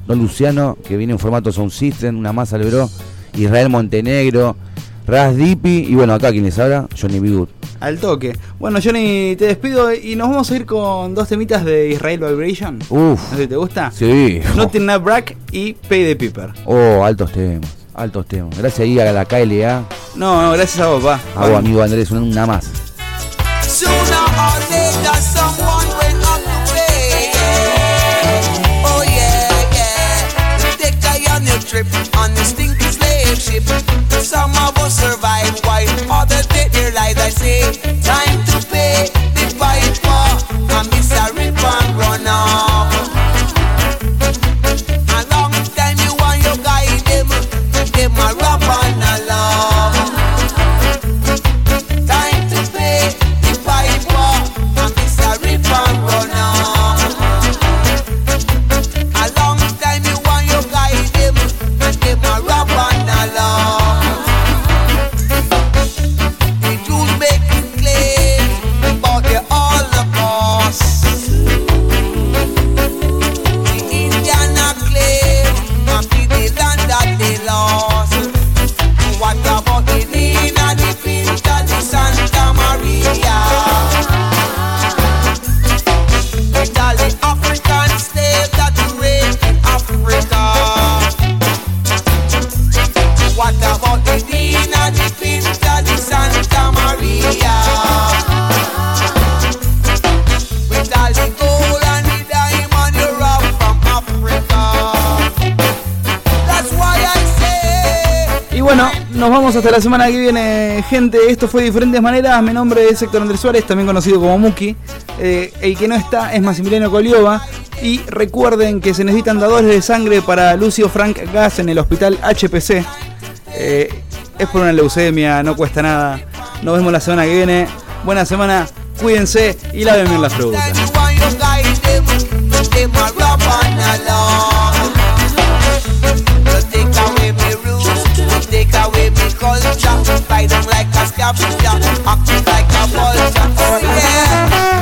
Don Luciano, que viene en formato Sound System, una masa al bro. Israel Montenegro. Ras Dipi. Y bueno, acá quien les habla, Johnny B. Good. Al toque. Bueno, Johnny, te despido y nos vamos a ir con dos temitas de Israel Vibration. Uf. No sé si te gusta. Sí. Not Enough Brack y Pay the Piper. Oh, altos temas, altos temas. Gracias ahí a la KLA, No, no, gracias a vos, pa. a vos, amigo Andrés, una, una más. Trip on the stinking slave ship. Some of us survive while others take their lives. I say, time to pay vamos hasta la semana que viene, gente. Esto fue de diferentes maneras. Mi nombre es Héctor Andrés Suárez, también conocido como Muki. Eh, el que no está es Massimiliano Coliova. Y recuerden que se necesitan dadores de sangre para Lucio Frank Gas en el hospital HPC. Eh, es por una leucemia, no cuesta nada. Nos vemos la semana que viene. Buena semana, cuídense y laven bien las. vulture, biting like a scavenger, acting like a vulture. Oh yeah.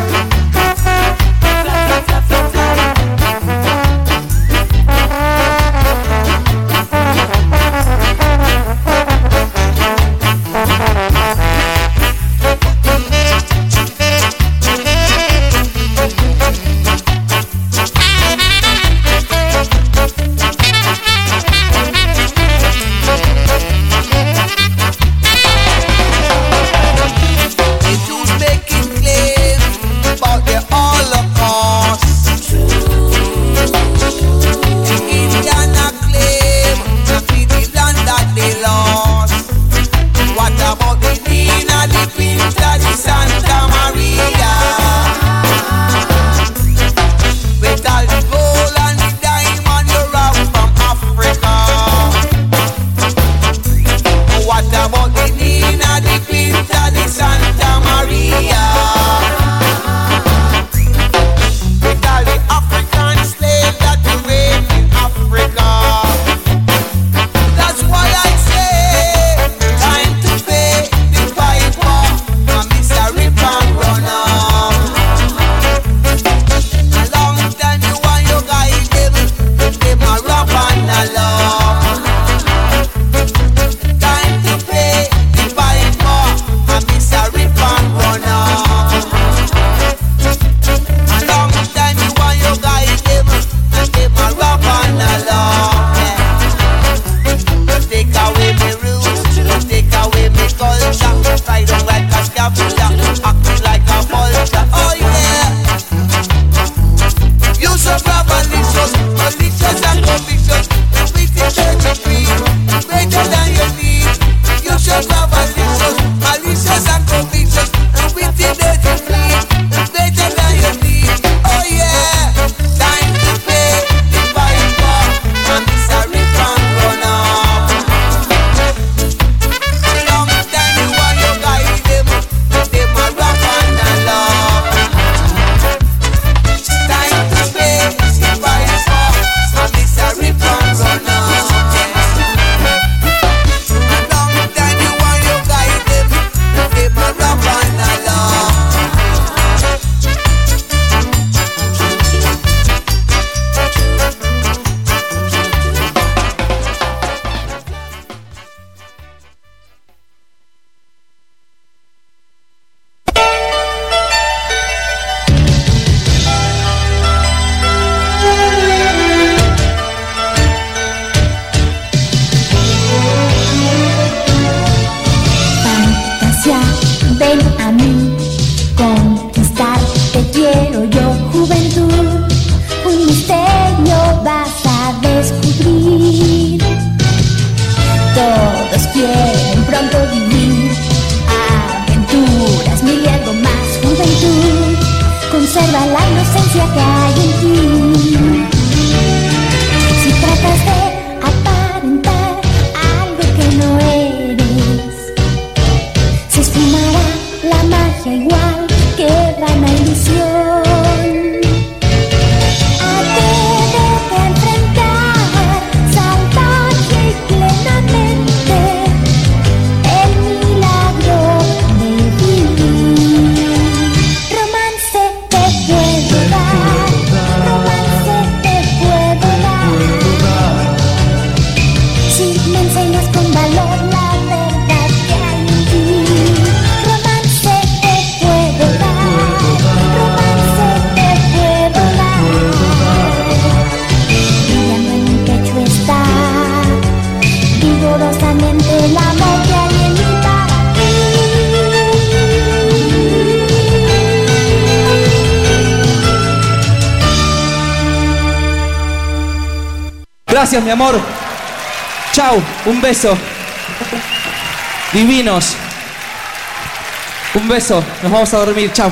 Un beso. Nos vamos a dormir. Chau.